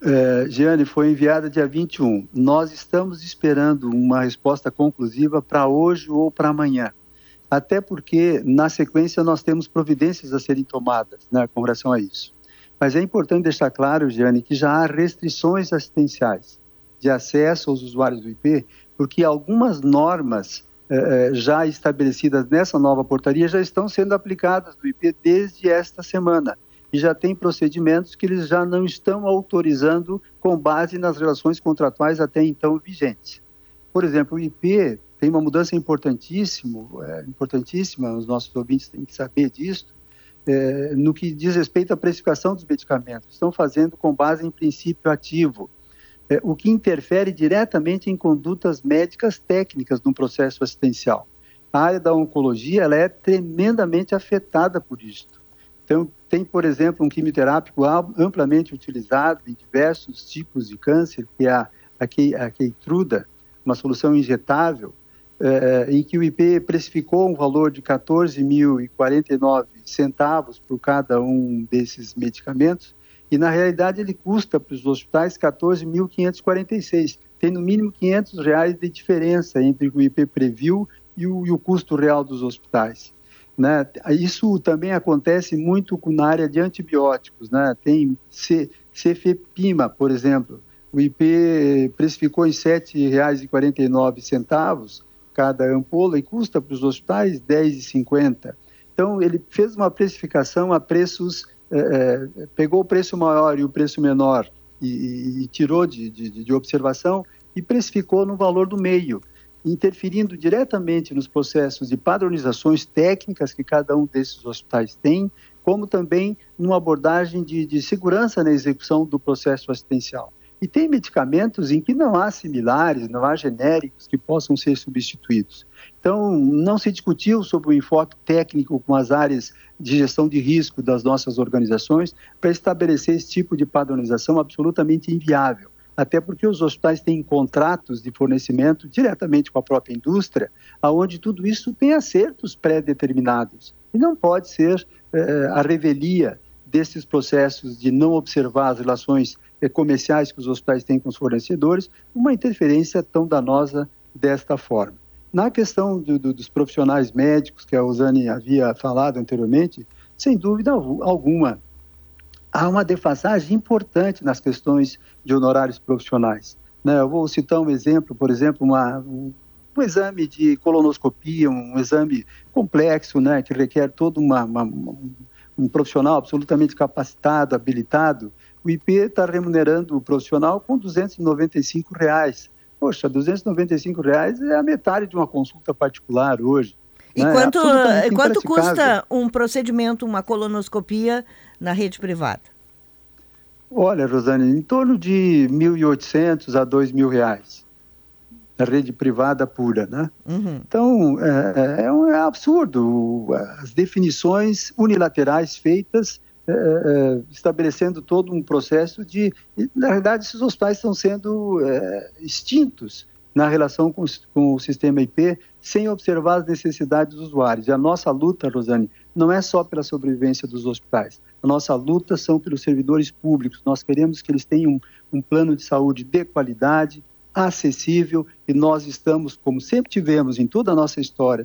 Speaker 8: É, Giane, foi enviada dia 21. Nós estamos esperando uma resposta conclusiva para hoje ou para amanhã. Até porque, na sequência, nós temos providências a serem tomadas né, com relação a isso. Mas é importante deixar claro, Giane, que já há restrições assistenciais de acesso aos usuários do IP, porque algumas normas eh, eh, já estabelecidas nessa nova portaria já estão sendo aplicadas do IP desde esta semana. E já tem procedimentos que eles já não estão autorizando com base nas relações contratuais até então vigentes. Por exemplo, o IP tem uma mudança importantíssima, é, importantíssima, os nossos ouvintes têm que saber disso, é, no que diz respeito à precificação dos medicamentos. Estão fazendo com base em princípio ativo é, o que interfere diretamente em condutas médicas técnicas no processo assistencial. A área da oncologia ela é tremendamente afetada por isto. Então, tem, por exemplo, um quimioterápico amplamente utilizado em diversos tipos de câncer, que é a, a, Keytruda, uma solução injetável, é, em que o IP precificou um valor de 14.049 centavos por cada um desses medicamentos, e na realidade ele custa para os hospitais 14.546. Tem no mínimo 500 reais de diferença entre o IP previu e o, e o custo real dos hospitais. Né? Isso também acontece muito na área de antibióticos. Né? Tem C, Cefepima, por exemplo, o IP precificou em R$ 7,49 cada ampola e custa para os hospitais R$ 10,50. Então, ele fez uma precificação a preços é, é, pegou o preço maior e o preço menor e, e tirou de, de, de, observação e precificou no valor do meio, interferindo diretamente nos processos de padronizações técnicas que cada um desses hospitais tem, como também numa abordagem de, de segurança na execução do processo assistencial. E tem medicamentos em que não há similares, não há genéricos que possam ser substituídos. Então, não se discutiu sobre o enfoque técnico com as áreas de gestão de risco das nossas organizações para estabelecer esse tipo de padronização absolutamente inviável. Até porque os hospitais têm contratos de fornecimento diretamente com a própria indústria, aonde tudo isso tem acertos pré-determinados. E não pode ser eh, a revelia desses processos de não observar as relações eh, comerciais que os hospitais têm com os fornecedores, uma interferência tão danosa desta forma. Na questão do, do, dos profissionais médicos, que a Rosane havia falado anteriormente, sem dúvida alguma, há uma defasagem importante nas questões de honorários profissionais. Né? Eu vou citar um exemplo, por exemplo, uma, um exame de colonoscopia, um exame complexo, né, que requer todo uma, uma, um profissional absolutamente capacitado, habilitado, o IP está remunerando o profissional com 295 reais. Poxa, 295 reais é a metade de uma consulta particular hoje.
Speaker 3: E né? quanto, quanto custa um procedimento, uma colonoscopia na rede privada?
Speaker 8: Olha, Rosane, em torno de 1.800 a 2.000 reais. Na rede privada pura, né? Uhum. Então, é, é, um, é, absurdo as definições unilaterais feitas é, estabelecendo todo um processo de... Na verdade, esses hospitais estão sendo é, extintos na relação com, com, o sistema IP, sem observar as necessidades dos usuários. E a nossa luta, Rosane, não é só pela sobrevivência dos hospitais. A nossa luta são pelos servidores públicos. Nós queremos que eles tenham um, um plano de saúde de qualidade, acessível, e nós estamos, como sempre tivemos em toda a nossa história,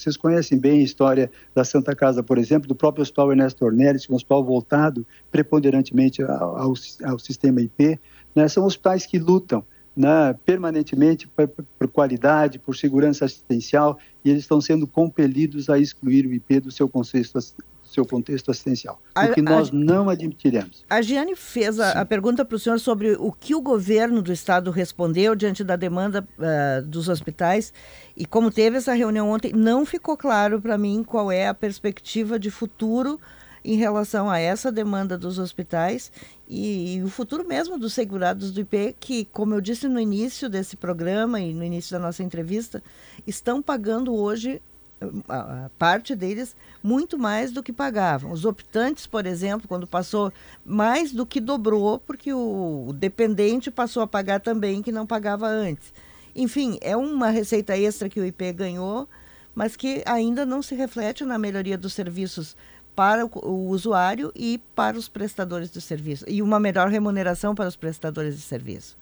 Speaker 8: vocês conhecem bem a história da Santa Casa, por exemplo, do próprio Hospital Ernesto Ornelis, é um hospital voltado preponderantemente ao, ao, ao sistema IP. Né? São hospitais que lutam né, permanentemente por, por, qualidade, por segurança assistencial, e eles estão sendo compelidos a excluir o IP do seu contexto, do seu contexto assistencial, o que nós a, não admitiremos.
Speaker 3: A Giane fez a, a pergunta para o senhor sobre o que o governo do estado respondeu diante da demanda uh, dos hospitais, e como teve essa reunião ontem, não ficou claro para mim qual é a perspectiva de futuro em relação a essa demanda dos hospitais e, e, o futuro mesmo dos segurados do IP, que, como eu disse no início desse programa e no início da nossa entrevista, estão pagando hoje, a, parte deles, muito mais do que pagavam. Os optantes, por exemplo, quando passou, mais do que dobrou, porque o dependente passou a pagar também, que não pagava antes. Enfim, é uma receita extra que o IP ganhou, mas que ainda não se reflete na melhoria dos serviços para o, usuário e para os prestadores de serviço. E uma melhor remuneração para os prestadores de serviço.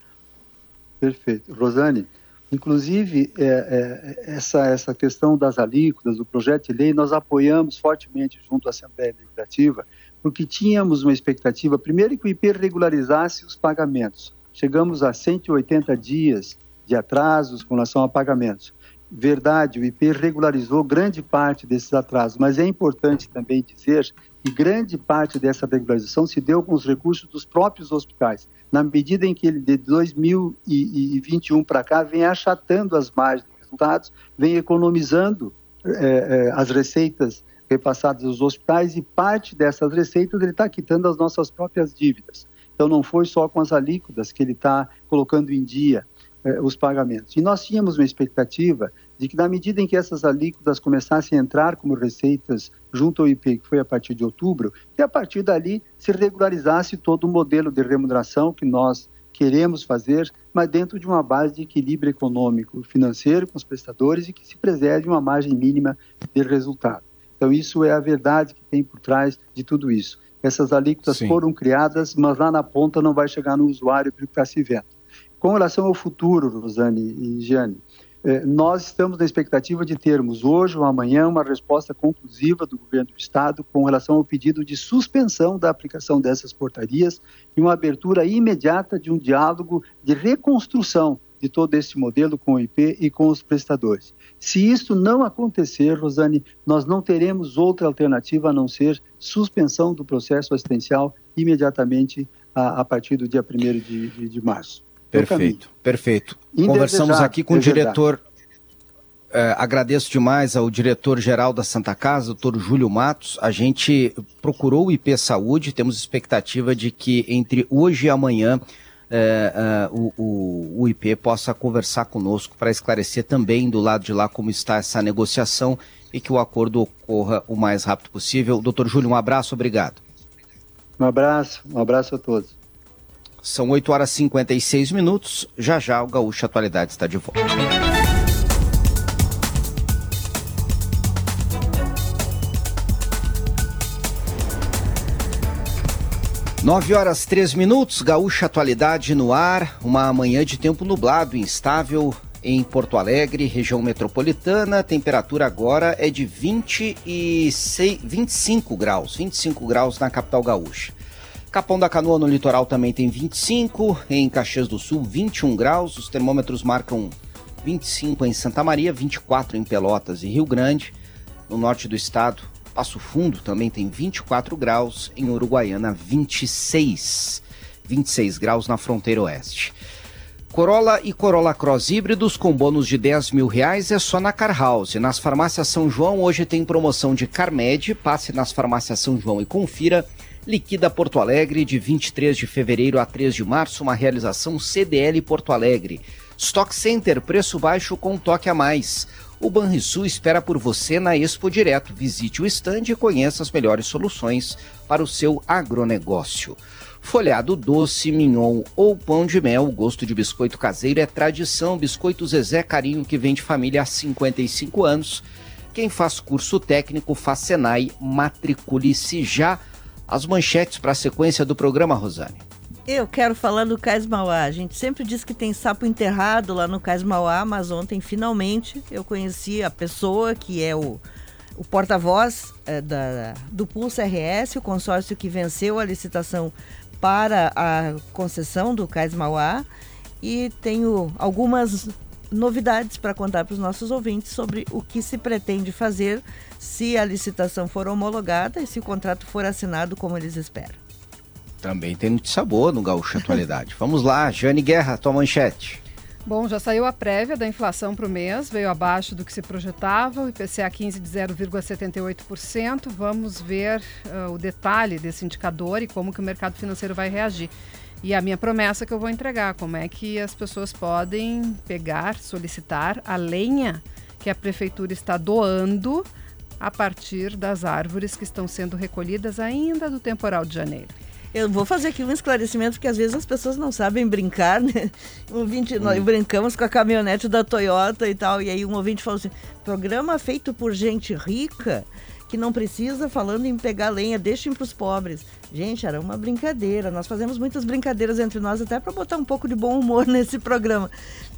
Speaker 8: Perfeito. Rosane, inclusive, é, é, essa, essa questão das alíquotas, do projeto de lei, nós apoiamos fortemente junto à Assembleia Legislativa, porque tínhamos uma expectativa, primeiro, que o IP regularizasse os pagamentos. Chegamos a 180 dias de atrasos com relação a pagamentos. Verdade, o IP regularizou grande parte desses atrasos, mas é importante também dizer grande parte dessa regularização se deu com os recursos dos próprios hospitais, na medida em que ele, de 2021 para cá, vem achatando as margens de resultados, vem economizando é, é, as receitas repassadas aos hospitais e parte dessas receitas ele está quitando as nossas próprias dívidas. Então, não foi só com as alíquotas que ele está colocando em dia eh, os pagamentos. E nós tínhamos uma expectativa de que, na medida em que essas alíquotas começassem a entrar como receitas junto ao IP, que foi a partir de outubro, que a partir dali se regularizasse todo o modelo de remuneração que nós queremos fazer, mas dentro de uma base de equilíbrio econômico, financeiro com os prestadores e que se preserve uma margem mínima de resultado. Então, isso é a verdade que tem por trás de tudo isso. Essas alíquotas Sim. foram criadas, mas lá na ponta não vai chegar no usuário pelo que está se vendo. Com relação ao futuro, Rosane e Gianni, eh, nós estamos na expectativa de termos hoje ou amanhã uma resposta conclusiva do governo do Estado com relação ao pedido de suspensão da aplicação dessas portarias e uma abertura imediata de um diálogo de reconstrução de todo esse modelo com o IP e com os prestadores. Se isso não acontecer, Rosane, nós não teremos outra alternativa a não ser suspensão do processo assistencial imediatamente a, a partir do dia 1 de, de, de março.
Speaker 2: Perfeito, perfeito. Conversamos aqui com o diretor. É, agradeço demais ao diretor-geral da Santa Casa, doutor Júlio Matos. A gente procurou o IP Saúde, temos expectativa de que entre hoje e amanhã é, é, o, o, o, IP possa conversar conosco para esclarecer também do lado de lá como está essa negociação e que o acordo ocorra o mais rápido possível. Doutor Júlio, um abraço, obrigado.
Speaker 8: Um abraço, um abraço a todos.
Speaker 2: São 8 horas e 56 minutos. Já já o Gaúcho Atualidade está de volta. Nove horas três minutos, Gaúcha Atualidade no ar, uma manhã de tempo nublado instável em Porto Alegre, região metropolitana. Temperatura agora é de 26, 25 graus, 25 graus na capital gaúcha. Capão da Canoa no litoral também tem 25, em Caxias do Sul 21 graus, os termômetros marcam 25 em Santa Maria, 24 em Pelotas e Rio Grande. No norte do estado, Passo Fundo também tem 24 graus, em Uruguaiana 26. 26 graus na fronteira oeste. Corolla e Corolla Cross híbridos com bônus de 10 mil reais é só na Car House. Nas farmácias São João hoje tem promoção de Carmed. Passe nas farmácias São João e confira. Liquida Porto Alegre de 23 de fevereiro a 3 de março, uma realização CDL Porto Alegre. Stock Center, preço baixo com toque a mais. O Banrisul espera por você na Expo Direto. Visite o estande e conheça as melhores soluções para o seu agronegócio. Folhado doce, mignon ou pão de mel, o gosto de biscoito caseiro é tradição. Biscoito Zezé Carinho, que vem de família há 55 anos. Quem faz curso técnico faz Senai, matricule-se já. As manchetes para a sequência do programa, Rosane.
Speaker 3: Eu quero falar do Cais Mauá. A gente sempre diz que tem sapo enterrado lá no Cais Mauá, mas ontem, finalmente, eu conheci a pessoa que é o, o porta-voz é, do Pulso RS, o consórcio que venceu a licitação para a concessão do Cais Mauá e tenho algumas novidades para contar para os nossos ouvintes sobre o que se pretende fazer se a licitação for homologada e se o contrato for assinado como eles esperam.
Speaker 2: Também tem notícia boa no Gaúcho [LAUGHS] Atualidade. Vamos lá, Jane Guerra, tua manchete.
Speaker 4: Bom, já saiu a prévia da inflação para o mês, veio abaixo do que se projetava, o IPCA 15 de 0,78%. Vamos ver uh, o detalhe desse indicador e como que o mercado financeiro vai reagir. E a minha promessa que eu vou entregar, como é que as pessoas podem pegar, solicitar a lenha que a prefeitura está doando a partir das árvores que estão sendo recolhidas ainda do temporal de janeiro.
Speaker 3: Eu vou fazer aqui um esclarecimento, porque às vezes as pessoas não sabem brincar, né? Um ouvinte, hum. Nós brincamos com a caminhonete da Toyota e tal, e aí um ouvinte falou assim: programa feito por gente rica que não precisa falando em pegar lenha, deixem para os pobres. Gente, era uma brincadeira. Nós fazemos muitas brincadeiras entre nós até para botar um pouco de bom humor [LAUGHS] nesse programa.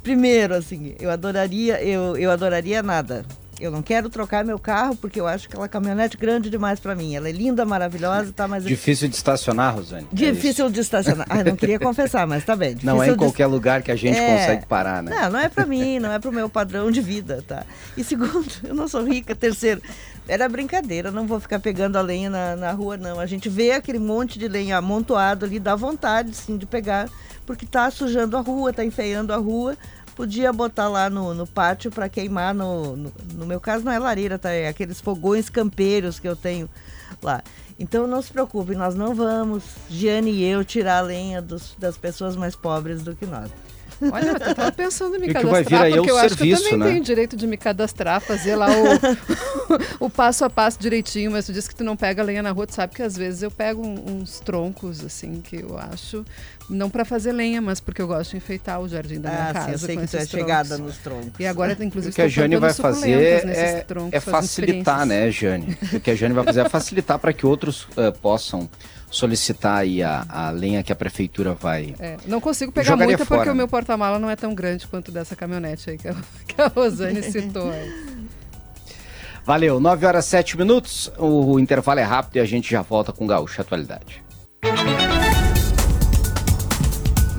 Speaker 3: Primeiro, assim, eu adoraria, eu, eu adoraria nada. Eu não quero trocar meu carro porque eu acho aquela caminhonete grande demais para mim. Ela é linda, maravilhosa, tá, mas
Speaker 2: difícil de estacionar, Rosane.
Speaker 3: É difícil é de estacionar. Ah, não queria confessar, mas tá bem.
Speaker 2: Difícil não é em qualquer de... lugar que a gente é... consegue parar, né?
Speaker 3: Não, não é para mim, não é para o meu padrão de vida, tá? E segundo, [LAUGHS] eu não sou rica. Terceiro, era brincadeira, não vou ficar pegando a lenha na, na rua, não. A gente vê aquele monte de lenha amontoado ali, dá vontade, sim, de pegar, porque tá sujando a rua, tá enfeiando a rua podia botar lá no, no pátio para queimar no, no, no, meu caso não é lareira, tá? É aqueles fogões campeiros que eu tenho lá. Então não se preocupe, nós não vamos, Giane e eu, tirar a lenha dos, das pessoas mais pobres do que nós.
Speaker 4: Olha, eu tava pensando em me cadastrar, vai vir aí porque eu serviço, acho que eu também né? tenho direito de me cadastrar, fazer lá o, [LAUGHS] o passo a passo direitinho, mas tu disse que tu não pega lenha na rua, tu sabe que às vezes eu pego uns troncos, assim, que eu acho, não para fazer lenha, mas porque eu gosto de enfeitar o jardim da minha
Speaker 3: ah,
Speaker 4: casa.
Speaker 3: Sim, eu sei que tu é chegada nos troncos.
Speaker 4: E agora, inclusive,
Speaker 2: o que a Jane vai fazer é, troncos, é facilitar, né, Jane? O que a Jane vai fazer é facilitar para que outros uh, possam solicitar aí a, a lenha que a prefeitura vai.
Speaker 4: É, não consigo pegar muita fora, porque né? o meu porta-mala não é tão grande quanto dessa caminhonete aí que a, [LAUGHS] que a Rosane [LAUGHS] citou. Aí.
Speaker 2: Valeu, 9 horas 7 minutos. O, o intervalo é rápido e a gente já volta com Gaúcha Atualidade.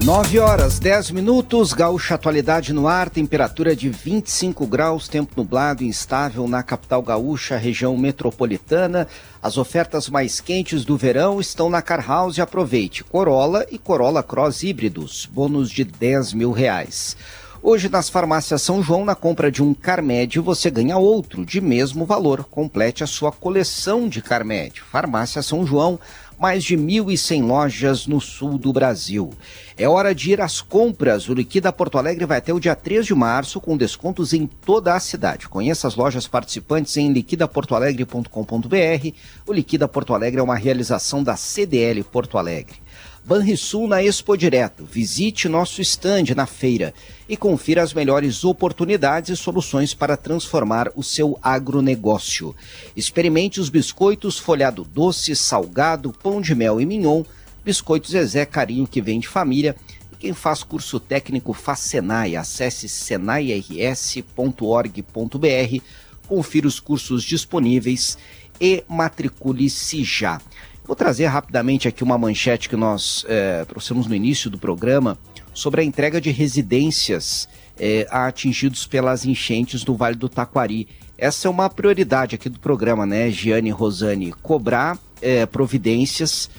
Speaker 2: 9 horas 10 minutos, gaúcha atualidade no ar, temperatura de 25 graus, tempo nublado e instável na capital gaúcha, região metropolitana. As ofertas mais quentes do verão estão na Car House. Aproveite Corolla e Corolla Cross híbridos, bônus de 10 mil reais. Hoje nas farmácias São João, na compra de um Carmed, você ganha outro de mesmo valor. Complete a sua coleção de Carmed. Farmácia São João, mais de 1.100 lojas no sul do Brasil. É hora de ir às compras. O Liquida Porto Alegre vai até o dia 3 de março, com descontos em toda a cidade. Conheça as lojas participantes em liquidaportoalegre.com.br. O Liquida Porto Alegre é uma realização da CDL Porto Alegre. Banrisul na Expo Direto. Visite nosso estande na feira e confira as melhores oportunidades e soluções para transformar o seu agronegócio. Experimente os biscoitos folhado doce, salgado, pão de mel e mignon. Biscoitos Zezé Carinho que vem de família. Quem faz curso técnico faz Senai. Acesse senairs.org.br. Confira os cursos disponíveis e matricule-se já. Vou trazer rapidamente aqui uma manchete que nós é, trouxemos no início do programa sobre a entrega de residências é, atingidos pelas enchentes do Vale do Taquari. Essa é uma prioridade aqui do programa, né, Giane e Rosane? Cobrar é, providências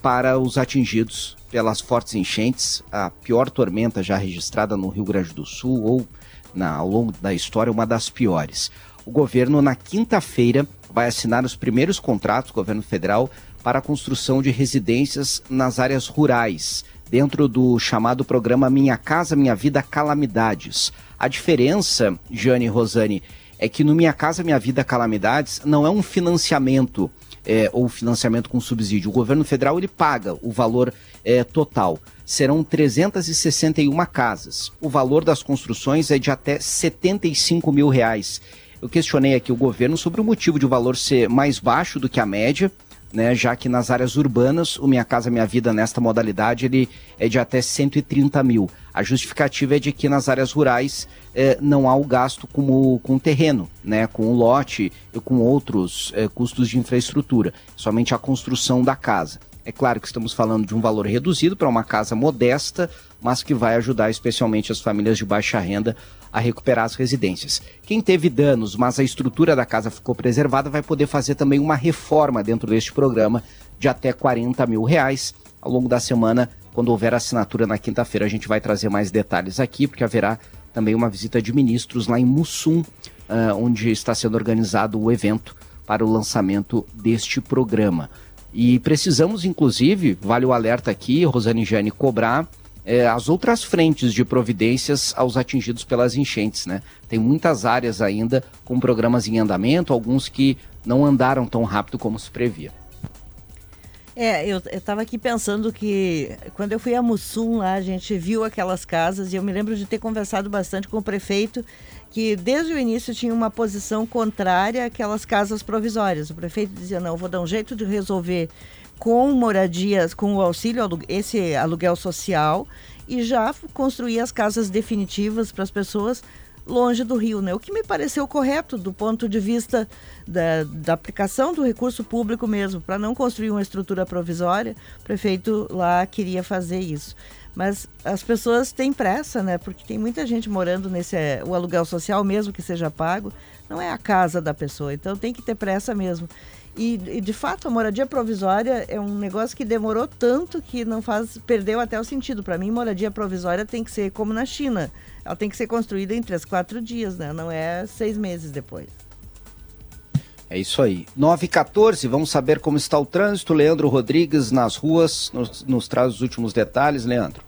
Speaker 2: para os atingidos pelas fortes enchentes, a pior tormenta já registrada no Rio Grande do Sul, ou na, ao longo da história, uma das piores. O governo, na quinta-feira, vai assinar os primeiros contratos, governo federal, para a construção de residências nas áreas rurais, dentro do chamado programa Minha Casa Minha Vida Calamidades. A diferença, Jane e Rosane, é que no Minha Casa Minha Vida Calamidades não é um financiamento é, ou financiamento com subsídio. O governo federal ele paga o valor é, total. Serão 361 casas. O valor das construções é de até 75 mil reais. Eu questionei aqui o governo sobre o motivo de o valor ser mais baixo do que a média né, já que nas áreas urbanas o Minha Casa Minha Vida nesta modalidade ele é de até 130 mil. A justificativa é de que nas áreas rurais eh, não há o gasto com com terreno, né, com o lote e com outros eh, custos de infraestrutura, somente a construção da casa. É claro que estamos falando de um valor reduzido para uma casa modesta, mas que vai ajudar especialmente as famílias de baixa renda a recuperar as residências. Quem teve danos, mas a estrutura da casa ficou preservada, vai poder fazer também uma reforma dentro deste programa de até 40 mil reais. Ao longo da semana, quando houver assinatura na quinta-feira, a gente vai trazer mais detalhes aqui, porque haverá também uma visita de ministros lá em Mussum, uh, onde está sendo organizado o evento para o lançamento deste programa. E precisamos, inclusive, vale o alerta aqui, Rosane Jane, cobrar é, as outras frentes de providências aos atingidos pelas enchentes, né? Tem muitas áreas ainda com programas em andamento, alguns que não andaram tão rápido como se previa.
Speaker 3: É, eu estava aqui pensando que quando eu fui a Mussum lá, a gente viu aquelas casas e eu me lembro de ter conversado bastante com o prefeito que desde o início tinha uma posição contrária àquelas casas provisórias. O prefeito dizia, não, vou dar um jeito de resolver com moradias, com o auxílio, esse aluguel social, e já construir as casas definitivas para as pessoas longe do rio, né? O que me pareceu correto do ponto de vista da, da aplicação do recurso público mesmo, para não construir uma estrutura provisória, o prefeito lá queria fazer isso. Mas as pessoas têm pressa, né? Porque tem muita gente morando nesse o aluguel social mesmo que seja pago, não é a casa da pessoa, então tem que ter pressa mesmo. E, e, de fato, a moradia provisória é um negócio que demorou tanto que não faz perdeu até o sentido. Para mim, moradia provisória tem que ser como na China. Ela tem que ser construída em três, quatro dias, né? Não é seis meses depois.
Speaker 2: É isso aí. 9 e 14, vamos saber como está o trânsito. Leandro Rodrigues nas ruas nos, nos traz os últimos detalhes. Leandro.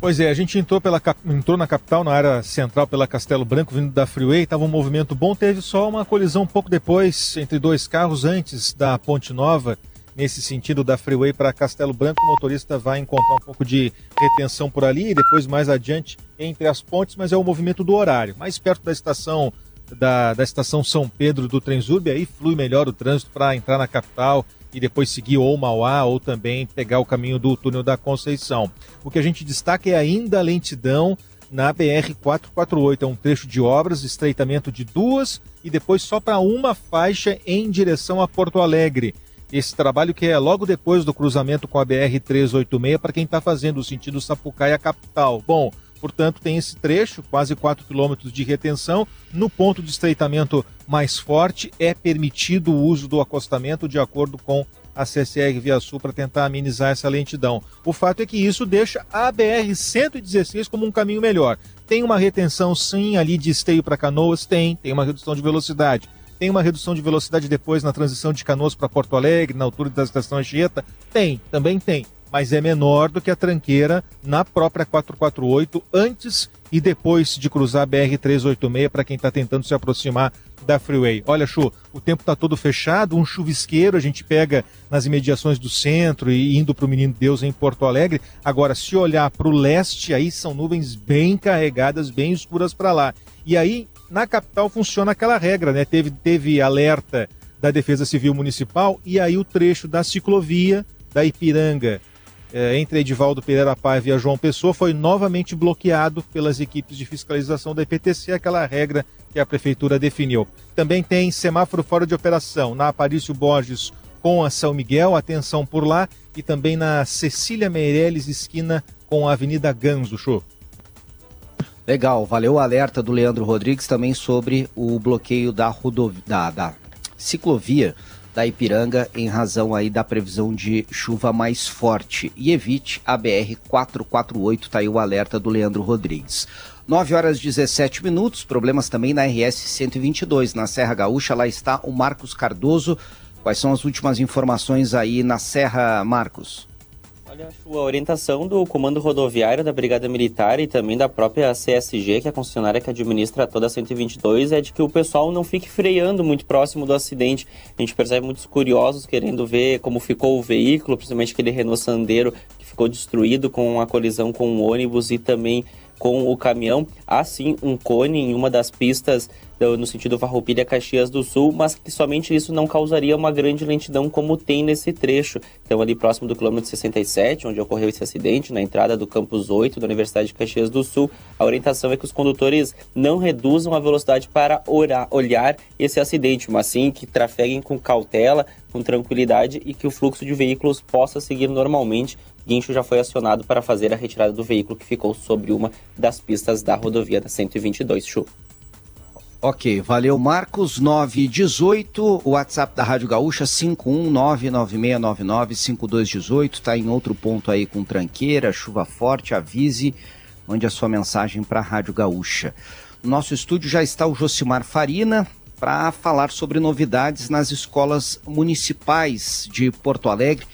Speaker 5: Pois é, a gente entrou, pela, entrou na capital, na área central, pela Castelo Branco, vindo da Freeway, estava um movimento bom, teve só uma colisão pouco depois entre dois carros antes da Ponte Nova, nesse sentido da Freeway para Castelo Branco, o motorista vai encontrar um pouco de retenção por ali e depois mais adiante entre as pontes, mas é o movimento do horário. Mais perto da estação da, da estação São Pedro do Transurb, aí flui melhor o trânsito para entrar na capital e depois seguir ou Mauá ou também pegar o caminho do túnel da Conceição. O que a gente destaca é ainda a lentidão na BR 448, é um trecho de obras, estreitamento de duas e depois só para uma faixa em direção a Porto Alegre. Esse trabalho que é logo depois do cruzamento com a BR 386 para quem está fazendo o sentido Sapucaia capital. Bom, Portanto, tem esse trecho, quase 4 quilômetros de retenção. No ponto de estreitamento mais forte, é permitido o uso do acostamento de acordo com a CCR Via Sul para tentar amenizar essa lentidão. O fato é que isso deixa a BR-116 como um caminho melhor. Tem uma retenção, sim, ali de esteio para Canoas? Tem. Tem uma redução de velocidade. Tem uma redução de velocidade depois na transição de Canoas para Porto Alegre, na altura da estação Anchieta? Tem, também tem mas é menor do que a tranqueira na própria 448 antes e depois de cruzar a BR-386 para quem está tentando se aproximar da Freeway. Olha, Chu, o tempo está todo fechado, um chuvisqueiro a gente pega nas imediações do centro e indo para o Menino Deus em Porto Alegre. Agora, se olhar para o leste, aí são nuvens bem carregadas, bem escuras para lá. E aí, na capital funciona aquela regra, né? Teve, teve alerta da Defesa Civil Municipal e aí o trecho da ciclovia da Ipiranga entre Edivaldo Pereira Paiva e João Pessoa foi novamente bloqueado pelas equipes de fiscalização da IPTC, aquela regra que a prefeitura definiu. Também tem semáforo fora de operação na Aparício Borges com a São Miguel, atenção por lá, e também na Cecília Meirelles, esquina com a Avenida Ganso, show.
Speaker 2: Legal, valeu o alerta do Leandro Rodrigues também sobre o bloqueio da, rodovia, da, da ciclovia da Ipiranga em razão aí da previsão de chuva mais forte. E evite a BR 448, tá aí o alerta do Leandro Rodrigues. 9 horas 17 minutos, problemas também na RS 122, na Serra Gaúcha, lá está o Marcos Cardoso. Quais são as últimas informações aí na Serra, Marcos?
Speaker 6: A orientação do Comando Rodoviário da Brigada Militar e também da própria CSG, que é a concessionária que administra toda a 122, é de que o pessoal não fique freando muito próximo do acidente. A gente percebe muitos curiosos querendo ver como ficou o veículo, principalmente aquele Renault Sandero que ficou destruído com a colisão com o ônibus e também com o caminhão. Há sim um cone em uma das pistas no sentido Farroupilha Caxias do Sul, mas que somente isso não causaria uma grande lentidão como tem nesse trecho. Então ali próximo do quilômetro 67, onde ocorreu esse acidente, na entrada do campus 8 da Universidade de Caxias do Sul, a orientação é que os condutores não reduzam a velocidade para orar, olhar esse acidente, mas sim que trafeguem com cautela, com tranquilidade e que o fluxo de veículos possa seguir normalmente. Guincho já foi acionado para fazer a retirada do veículo que ficou sobre uma das pistas da rodovia da 122 Chu.
Speaker 2: Ok, valeu Marcos, 918, o WhatsApp da Rádio Gaúcha, 51996995218, tá em outro ponto aí com tranqueira, chuva forte, avise, mande a sua mensagem para a Rádio Gaúcha. No nosso estúdio já está o Josimar Farina para falar sobre novidades nas escolas municipais de Porto Alegre.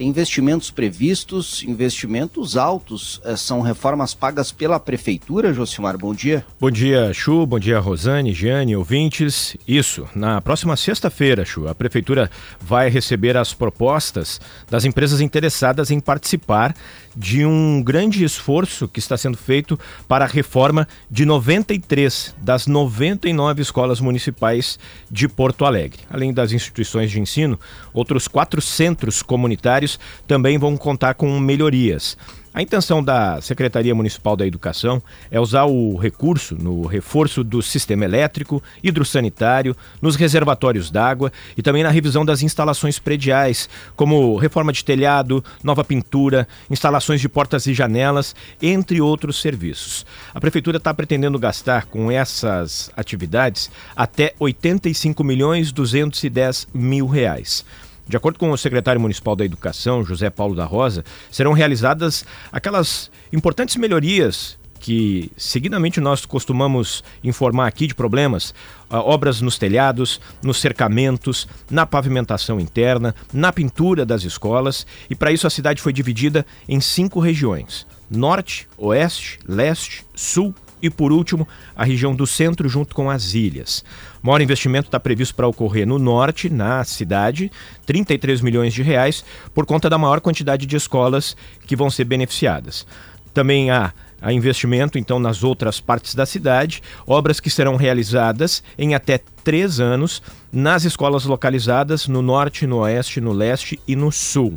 Speaker 2: Tem investimentos previstos, investimentos altos. Eh, são reformas pagas pela Prefeitura, Josimar. Bom dia.
Speaker 9: Bom dia, Chu. Bom dia, Rosane, Giane, ouvintes. Isso, na próxima sexta-feira, Chu, a Prefeitura vai receber as propostas das empresas interessadas em participar de um grande esforço que está sendo feito para a reforma de 93 das 99 escolas municipais de Porto Alegre. Além das instituições de ensino, outros quatro centros comunitários também vão contar com melhorias. A intenção da Secretaria Municipal da Educação é usar o recurso no reforço do sistema elétrico, hidrossanitário, nos reservatórios d'água e também na revisão das instalações prediais, como reforma de telhado, nova pintura, instalações de portas e janelas, entre outros serviços. A Prefeitura está pretendendo gastar com essas atividades até 85 milhões 210 mil reais. De acordo com o secretário municipal da Educação, José Paulo da Rosa, serão realizadas aquelas importantes melhorias que seguidamente nós costumamos informar aqui de problemas, uh, obras nos telhados, nos cercamentos, na pavimentação interna, na pintura das escolas, e para isso a cidade foi dividida em cinco regiões: norte, oeste, leste, sul e, por último, a região do centro junto com as ilhas. O maior investimento está previsto para ocorrer no norte, na cidade, 33 milhões de reais, por conta da maior quantidade de escolas que vão ser beneficiadas. Também há a investimento, então, nas outras partes da cidade, obras que serão realizadas em até três anos nas escolas localizadas no norte, no oeste, no leste e no sul.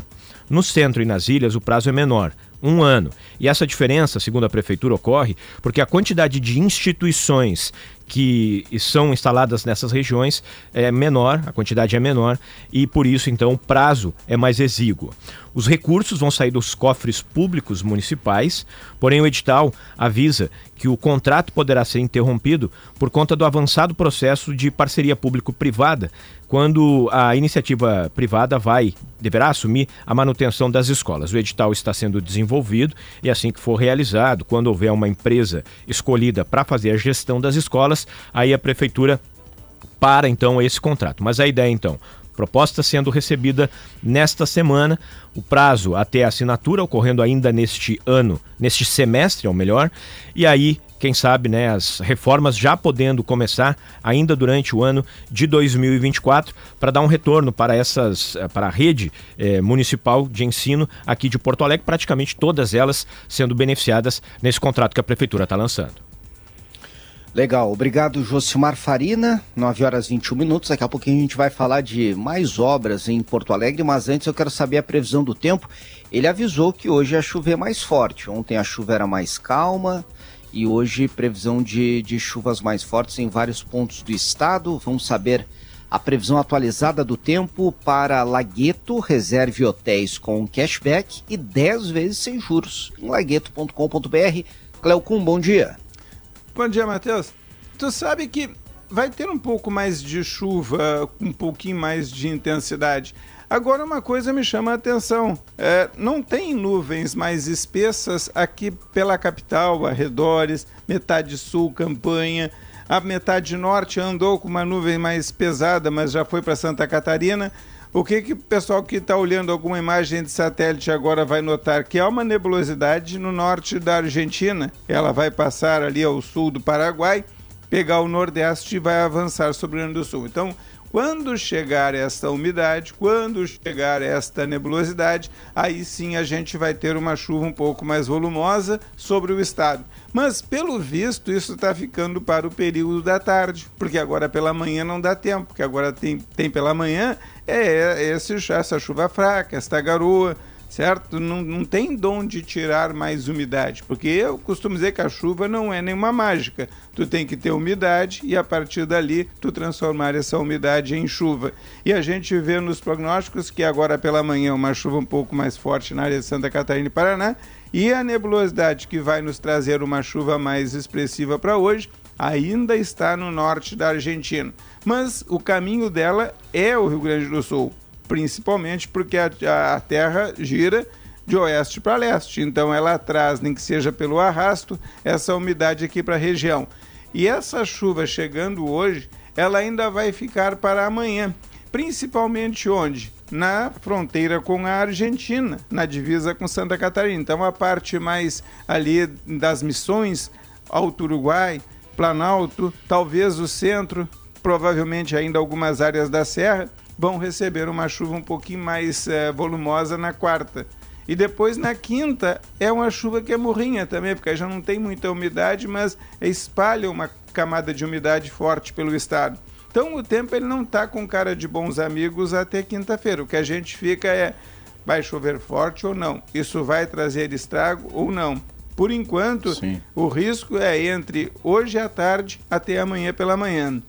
Speaker 9: No centro e nas ilhas, o prazo é menor, um ano. E essa diferença, segundo a prefeitura, ocorre porque a quantidade de instituições que são instaladas nessas regiões é menor, a quantidade é menor e por isso então o prazo é mais exíguo. Os recursos vão sair dos cofres públicos municipais, porém o edital avisa que o contrato poderá ser interrompido por conta do avançado processo de parceria público-privada, quando a iniciativa privada vai deverá assumir a manutenção das escolas. O edital está sendo desenvolvido e assim que for realizado, quando houver uma empresa escolhida para fazer a gestão das escolas, aí a prefeitura para então esse contrato. Mas a ideia então Proposta sendo recebida nesta semana, o prazo até a assinatura ocorrendo ainda neste ano, neste semestre, ao melhor, e aí, quem sabe, né, as reformas já podendo começar ainda durante o ano de 2024 para dar um retorno para essas para a rede eh, municipal de ensino aqui de Porto Alegre, praticamente todas elas sendo beneficiadas nesse contrato que a prefeitura está lançando.
Speaker 2: Legal, obrigado Josimar Farina, 9 horas 21 minutos. Daqui a pouquinho a gente vai falar de mais obras em Porto Alegre, mas antes eu quero saber a previsão do tempo. Ele avisou que hoje a chuva é mais forte. Ontem a chuva era mais calma e hoje previsão de, de chuvas mais fortes em vários pontos do estado. Vamos saber a previsão atualizada do tempo para Lagueto, reserve hotéis com cashback e 10 vezes sem juros em lagueto.com.br. Cleocum, bom dia.
Speaker 10: Bom dia, Matheus. Tu sabe que vai ter um pouco mais de chuva, um pouquinho mais de intensidade. Agora, uma coisa me chama a atenção: é, não tem nuvens mais espessas aqui pela capital, arredores, metade sul, campanha. A metade norte andou com uma nuvem mais pesada, mas já foi para Santa Catarina. O que, que o pessoal que está olhando alguma imagem de satélite agora vai notar? Que há uma nebulosidade no norte da Argentina. Ela vai passar ali ao sul do Paraguai pegar o Nordeste e vai avançar sobre o Rio Grande do Sul. Então, quando chegar esta umidade, quando chegar esta nebulosidade, aí sim a gente vai ter uma chuva um pouco mais volumosa sobre o estado. Mas, pelo visto, isso está ficando para o período da tarde, porque agora pela manhã não dá tempo, porque agora tem, tem pela manhã é esse, essa chuva fraca, esta garoa certo? Não, não tem de onde tirar mais umidade, porque eu costumo dizer que a chuva não é nenhuma mágica. Tu tem que ter umidade e a partir dali tu transformar essa umidade em chuva. E a gente vê nos prognósticos que agora pela manhã uma chuva um pouco mais forte na área de Santa Catarina e Paraná e a nebulosidade que vai nos trazer uma chuva mais expressiva para hoje ainda está no norte da Argentina. Mas o caminho dela é o Rio Grande do Sul principalmente porque a, a Terra gira de oeste para leste, então ela traz, nem que seja pelo arrasto, essa umidade aqui para a região. E essa chuva chegando hoje, ela ainda vai ficar para amanhã, principalmente onde? Na fronteira com a Argentina, na divisa com Santa Catarina. Então a parte mais ali das missões, Alto Uruguai, Planalto, talvez o centro, provavelmente ainda algumas áreas da Serra, vão receber uma chuva um pouquinho mais é, volumosa na quarta. E depois na quinta é uma chuva que é morrinha também, porque já não tem muita umidade, mas espalha uma camada de umidade forte pelo estado. Então o tempo ele não está com cara de bons amigos até quinta-feira. O que a gente fica é vai chover forte ou não? Isso vai trazer estrago ou não? Por enquanto, Sim. o risco é entre hoje à tarde até amanhã pela manhã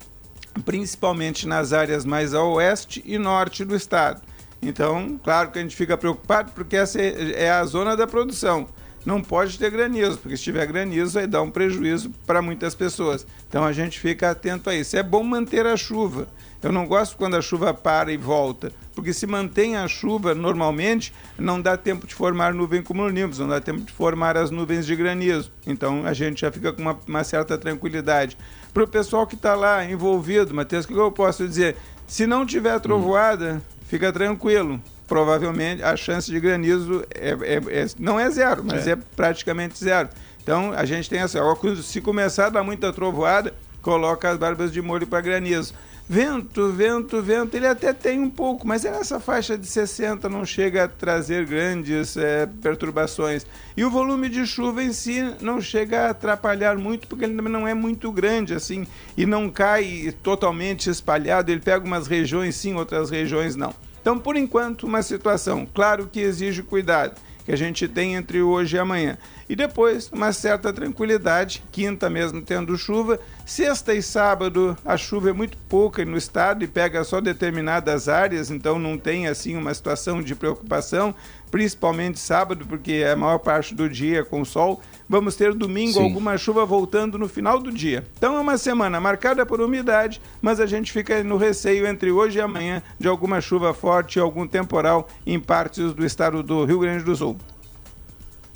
Speaker 10: principalmente nas áreas mais a oeste e norte do estado. Então, claro que a gente fica preocupado porque essa é a zona da produção. Não pode ter granizo, porque se tiver granizo vai dar um prejuízo para muitas pessoas. Então a gente fica atento a isso. É bom manter a chuva. Eu não gosto quando a chuva para e volta, porque se mantém a chuva normalmente, não dá tempo de formar nuvem cumulonimbus, não dá tempo de formar as nuvens de granizo. Então a gente já fica com uma, uma certa tranquilidade. Para o pessoal que está lá envolvido, Matheus, o que eu posso dizer? Se não tiver trovoada, fica tranquilo. Provavelmente a chance de granizo é, é, é não é zero, mas é. é praticamente zero. Então a gente tem essa. Se começar a dar muita trovoada, coloca as barbas de molho para granizo. Vento, vento, vento, ele até tem um pouco, mas é nessa faixa de 60, não chega a trazer grandes é, perturbações. E o volume de chuva em si não chega a atrapalhar muito, porque ele não é muito grande assim, e não cai totalmente espalhado, ele pega umas regiões sim, outras regiões não. Então, por enquanto, uma situação, claro que exige cuidado que a gente tem entre hoje e amanhã. E depois, uma certa tranquilidade, quinta mesmo tendo chuva. Sexta e sábado, a chuva é muito pouca no estado e pega só determinadas áreas, então não tem assim uma situação de preocupação, principalmente sábado, porque é a maior parte do dia com sol. Vamos ter domingo Sim. alguma chuva voltando no final do dia. Então é uma semana marcada por umidade, mas a gente fica no receio entre hoje e amanhã de alguma chuva forte e algum temporal em partes do estado do Rio Grande do Sul.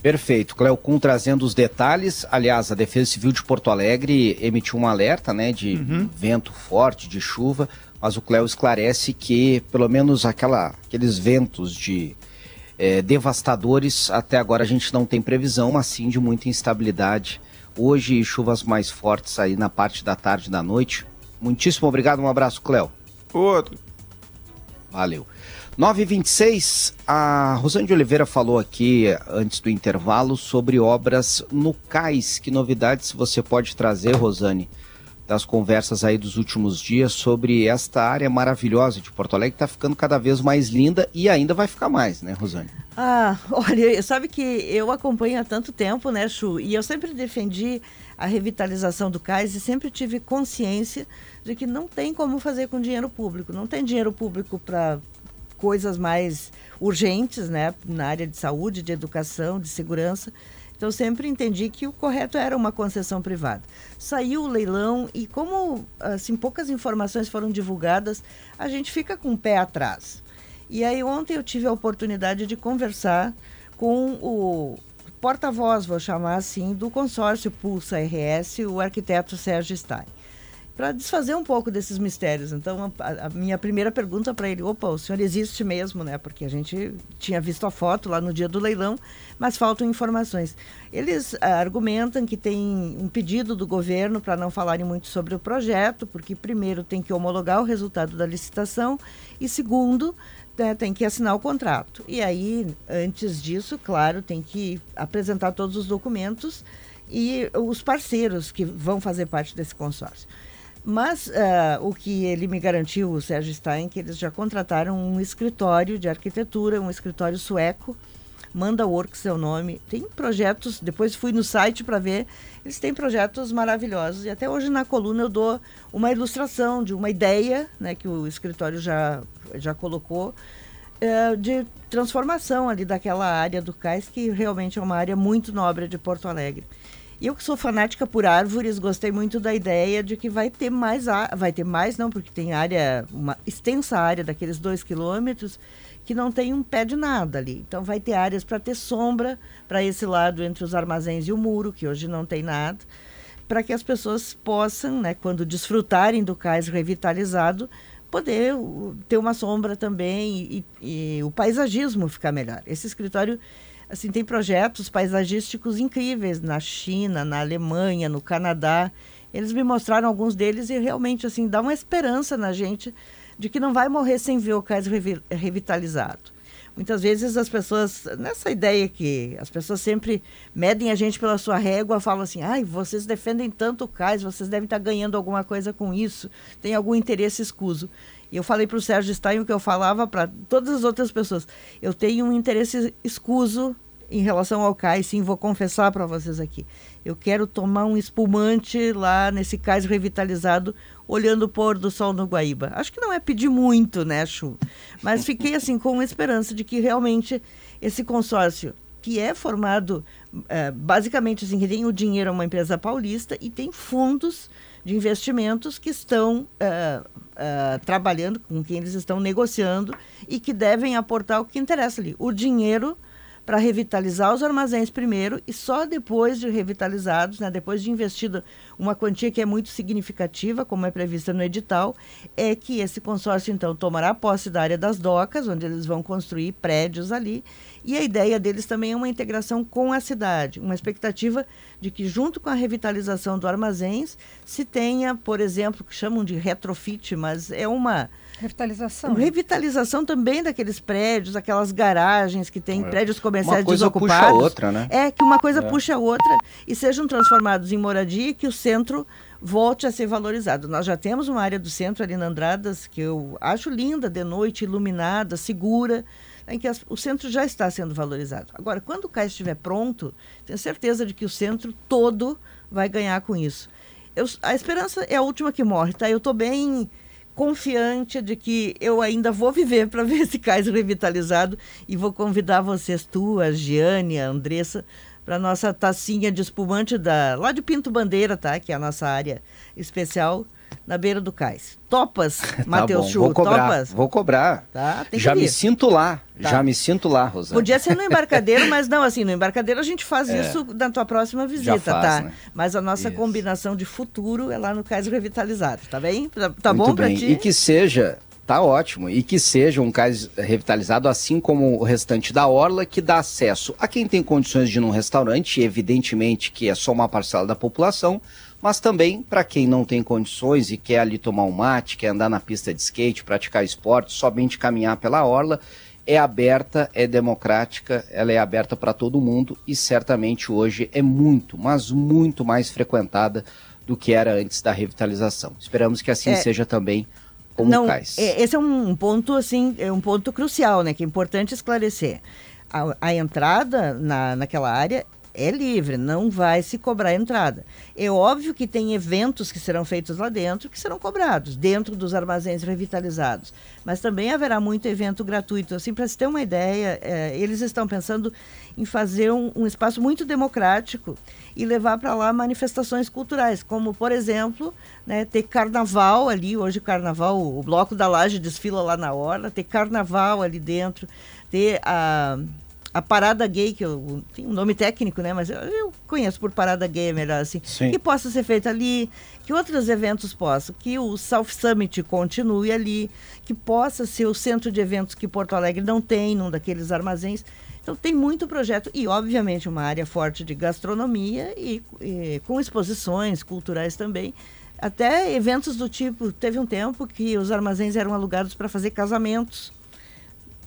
Speaker 2: Perfeito. Cleocum trazendo os detalhes. Aliás, a Defesa Civil de Porto Alegre emitiu um alerta né, de uhum. vento forte, de chuva, mas o Cleo esclarece que pelo menos aquela, aqueles ventos de é, devastadores, até agora a gente não tem previsão, mas sim de muita instabilidade. Hoje, chuvas mais fortes aí na parte da tarde e da noite. Muitíssimo obrigado, um abraço, Cléo.
Speaker 10: Outro.
Speaker 2: Valeu. 926, a Rosane de Oliveira falou aqui antes do intervalo sobre obras no cais. Que novidades você pode trazer, Rosane, das conversas aí dos últimos dias sobre esta área maravilhosa de Porto Alegre que está ficando cada vez mais linda e ainda vai ficar mais, né, Rosane?
Speaker 3: Ah, [LAUGHS] olha, sabe que eu acompanho há tanto tempo, né, Chu? E eu sempre defendi a revitalização do cais e sempre tive consciência de que não tem como fazer com dinheiro público. Não tem dinheiro público para coisas mais urgentes, né, na área de saúde, de educação, de segurança. Então, sempre entendi que o correto era uma concessão privada. Saiu o leilão e, como assim, poucas informações foram divulgadas, a gente fica com o pé atrás. E aí, ontem eu tive a oportunidade de conversar com o porta-voz, vou chamar assim, do consórcio Pulsa RS, o arquiteto Sérgio Stein para desfazer um pouco desses mistérios. Então, a, a minha primeira pergunta para ele, opa, o senhor existe mesmo, né? Porque a gente tinha visto a foto lá no dia do leilão, mas faltam informações. Eles ah, argumentam que tem um pedido do governo para não falarem muito sobre o projeto, porque primeiro tem que homologar o resultado da licitação e segundo, né, tem que assinar o contrato. E aí, antes disso, claro, tem que apresentar todos os documentos e os parceiros que vão fazer parte desse consórcio. Mas uh, o que ele me garantiu, o Sérgio Stein, que eles já contrataram um escritório de arquitetura, um escritório sueco, Manda Works é o nome. Tem projetos, depois fui no site para ver, eles têm projetos maravilhosos. E até hoje na coluna eu dou uma ilustração de uma ideia né, que o escritório já, já colocou. Uh, de transformação ali daquela área do cais, que realmente é uma área muito nobre de Porto Alegre. Eu que sou fanática por árvores, gostei muito da ideia de que vai ter mais, vai ter mais não, porque tem área, uma extensa área daqueles dois quilômetros que não tem um pé de nada ali. Então vai ter áreas para ter sombra para esse lado entre os armazéns e o muro, que hoje não tem nada, para que as pessoas possam, né, quando desfrutarem do cais revitalizado, poder ter uma sombra também e, e o paisagismo ficar melhor. Esse escritório assim, tem projetos paisagísticos incríveis na China, na Alemanha, no Canadá. Eles me mostraram alguns deles e realmente assim dá uma esperança na gente de que não vai morrer sem ver o cais revi revitalizado. Muitas vezes as pessoas, nessa ideia que as pessoas sempre medem a gente pela sua régua, falam assim: ai, vocês defendem tanto o cais, vocês devem estar ganhando alguma coisa com isso, tem algum interesse escuso. Eu falei para o Sérgio Stein o que eu falava para todas as outras pessoas. Eu tenho um interesse escuso em relação ao cais, sim, vou confessar para vocês aqui. Eu quero tomar um espumante lá nesse cais revitalizado, olhando o pôr do sol no Guaíba. Acho que não é pedir muito, né, Chu? Mas fiquei assim com esperança de que realmente esse consórcio, que é formado é, basicamente assim, que tem o dinheiro é uma empresa paulista e tem fundos de investimentos que estão uh, uh, trabalhando, com quem eles estão negociando e que devem aportar o que interessa ali. O dinheiro para revitalizar os armazéns primeiro e só depois de revitalizados, né, depois de investido uma quantia que é muito significativa, como é prevista no edital, é que esse consórcio então tomará posse da área das docas, onde eles vão construir prédios ali, e a ideia deles também é uma integração com a cidade, uma expectativa de que junto com a revitalização do armazéns se tenha, por exemplo, que chamam de retrofit, mas é uma
Speaker 4: Revitalização.
Speaker 3: Revitalização também daqueles prédios, aquelas garagens que tem é. prédios comerciais
Speaker 2: uma coisa
Speaker 3: desocupados.
Speaker 2: Puxa a outra, né?
Speaker 3: É, que uma coisa é. puxa a outra e sejam transformados em moradia e que o centro volte a ser valorizado. Nós já temos uma área do centro ali na Andradas que eu acho linda, de noite, iluminada, segura, em que as, o centro já está sendo valorizado. Agora, quando o CAIS estiver pronto, tenho certeza de que o centro todo vai ganhar com isso. Eu, a esperança é a última que morre, tá? Eu estou bem confiante de que eu ainda vou viver para ver esse cais revitalizado e vou convidar vocês, tu, a Giane, a Andressa, para nossa tacinha de espumante da, lá de Pinto Bandeira, tá? Que é a nossa área especial na beira do cais. Topas, [LAUGHS] tá Matheus Chu?
Speaker 2: Vou cobrar,
Speaker 3: topas?
Speaker 2: Vou cobrar.
Speaker 3: Tá,
Speaker 2: já me sinto lá, tá. já me sinto lá, Rosana.
Speaker 3: Podia ser no embarcadeiro, mas não, assim, no embarcadeiro a gente faz [LAUGHS] é. isso na tua próxima visita, faz, tá? Né? Mas a nossa isso. combinação de futuro é lá no cais revitalizado, tá bem? Tá, tá bom para ti?
Speaker 2: E que seja Tá ótimo. E que seja um cais revitalizado, assim como o restante da Orla, que dá acesso a quem tem condições de ir num restaurante, evidentemente que é só uma parcela da população, mas também para quem não tem condições e quer ali tomar um mate, quer andar na pista de skate, praticar esporte, somente caminhar pela orla, é aberta, é democrática, ela é aberta para todo mundo e certamente hoje é muito, mas muito mais frequentada do que era antes da revitalização. Esperamos que assim é, seja também como não, cais.
Speaker 3: É, esse é um ponto assim, é um ponto crucial, né, que é importante esclarecer. A, a entrada na, naquela área é livre, não vai se cobrar entrada. É óbvio que tem eventos que serão feitos lá dentro que serão cobrados, dentro dos armazéns revitalizados. Mas também haverá muito evento gratuito. Assim, para se ter uma ideia, é, eles estão pensando em fazer um, um espaço muito democrático e levar para lá manifestações culturais, como, por exemplo, né, ter carnaval ali, hoje carnaval, o Bloco da Laje desfila lá na hora, ter carnaval ali dentro, ter a a parada gay, que eu, tem um nome técnico, né? Mas eu, eu conheço por parada gay, é melhor assim. Sim. Que possa ser feita ali, que outros eventos possam, que o South Summit continue ali, que possa ser o centro de eventos que Porto Alegre não tem, num daqueles armazéns. Então tem muito projeto e, obviamente, uma área forte de gastronomia e, e com exposições culturais também. Até eventos do tipo, teve um tempo que os armazéns eram alugados para fazer casamentos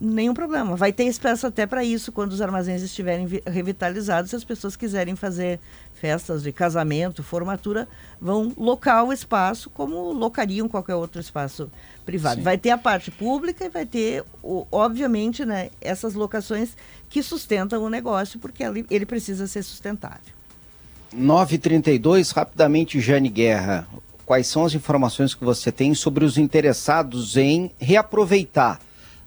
Speaker 3: nenhum problema. Vai ter espaço até para isso quando os armazéns estiverem revitalizados. Se as pessoas quiserem fazer festas de casamento, formatura, vão locar o espaço como locariam qualquer outro espaço privado. Sim. Vai ter a parte pública e vai ter, obviamente, né, essas locações que sustentam o negócio, porque ele precisa ser sustentável.
Speaker 2: 932, rapidamente, Jane Guerra. Quais são as informações que você tem sobre os interessados em reaproveitar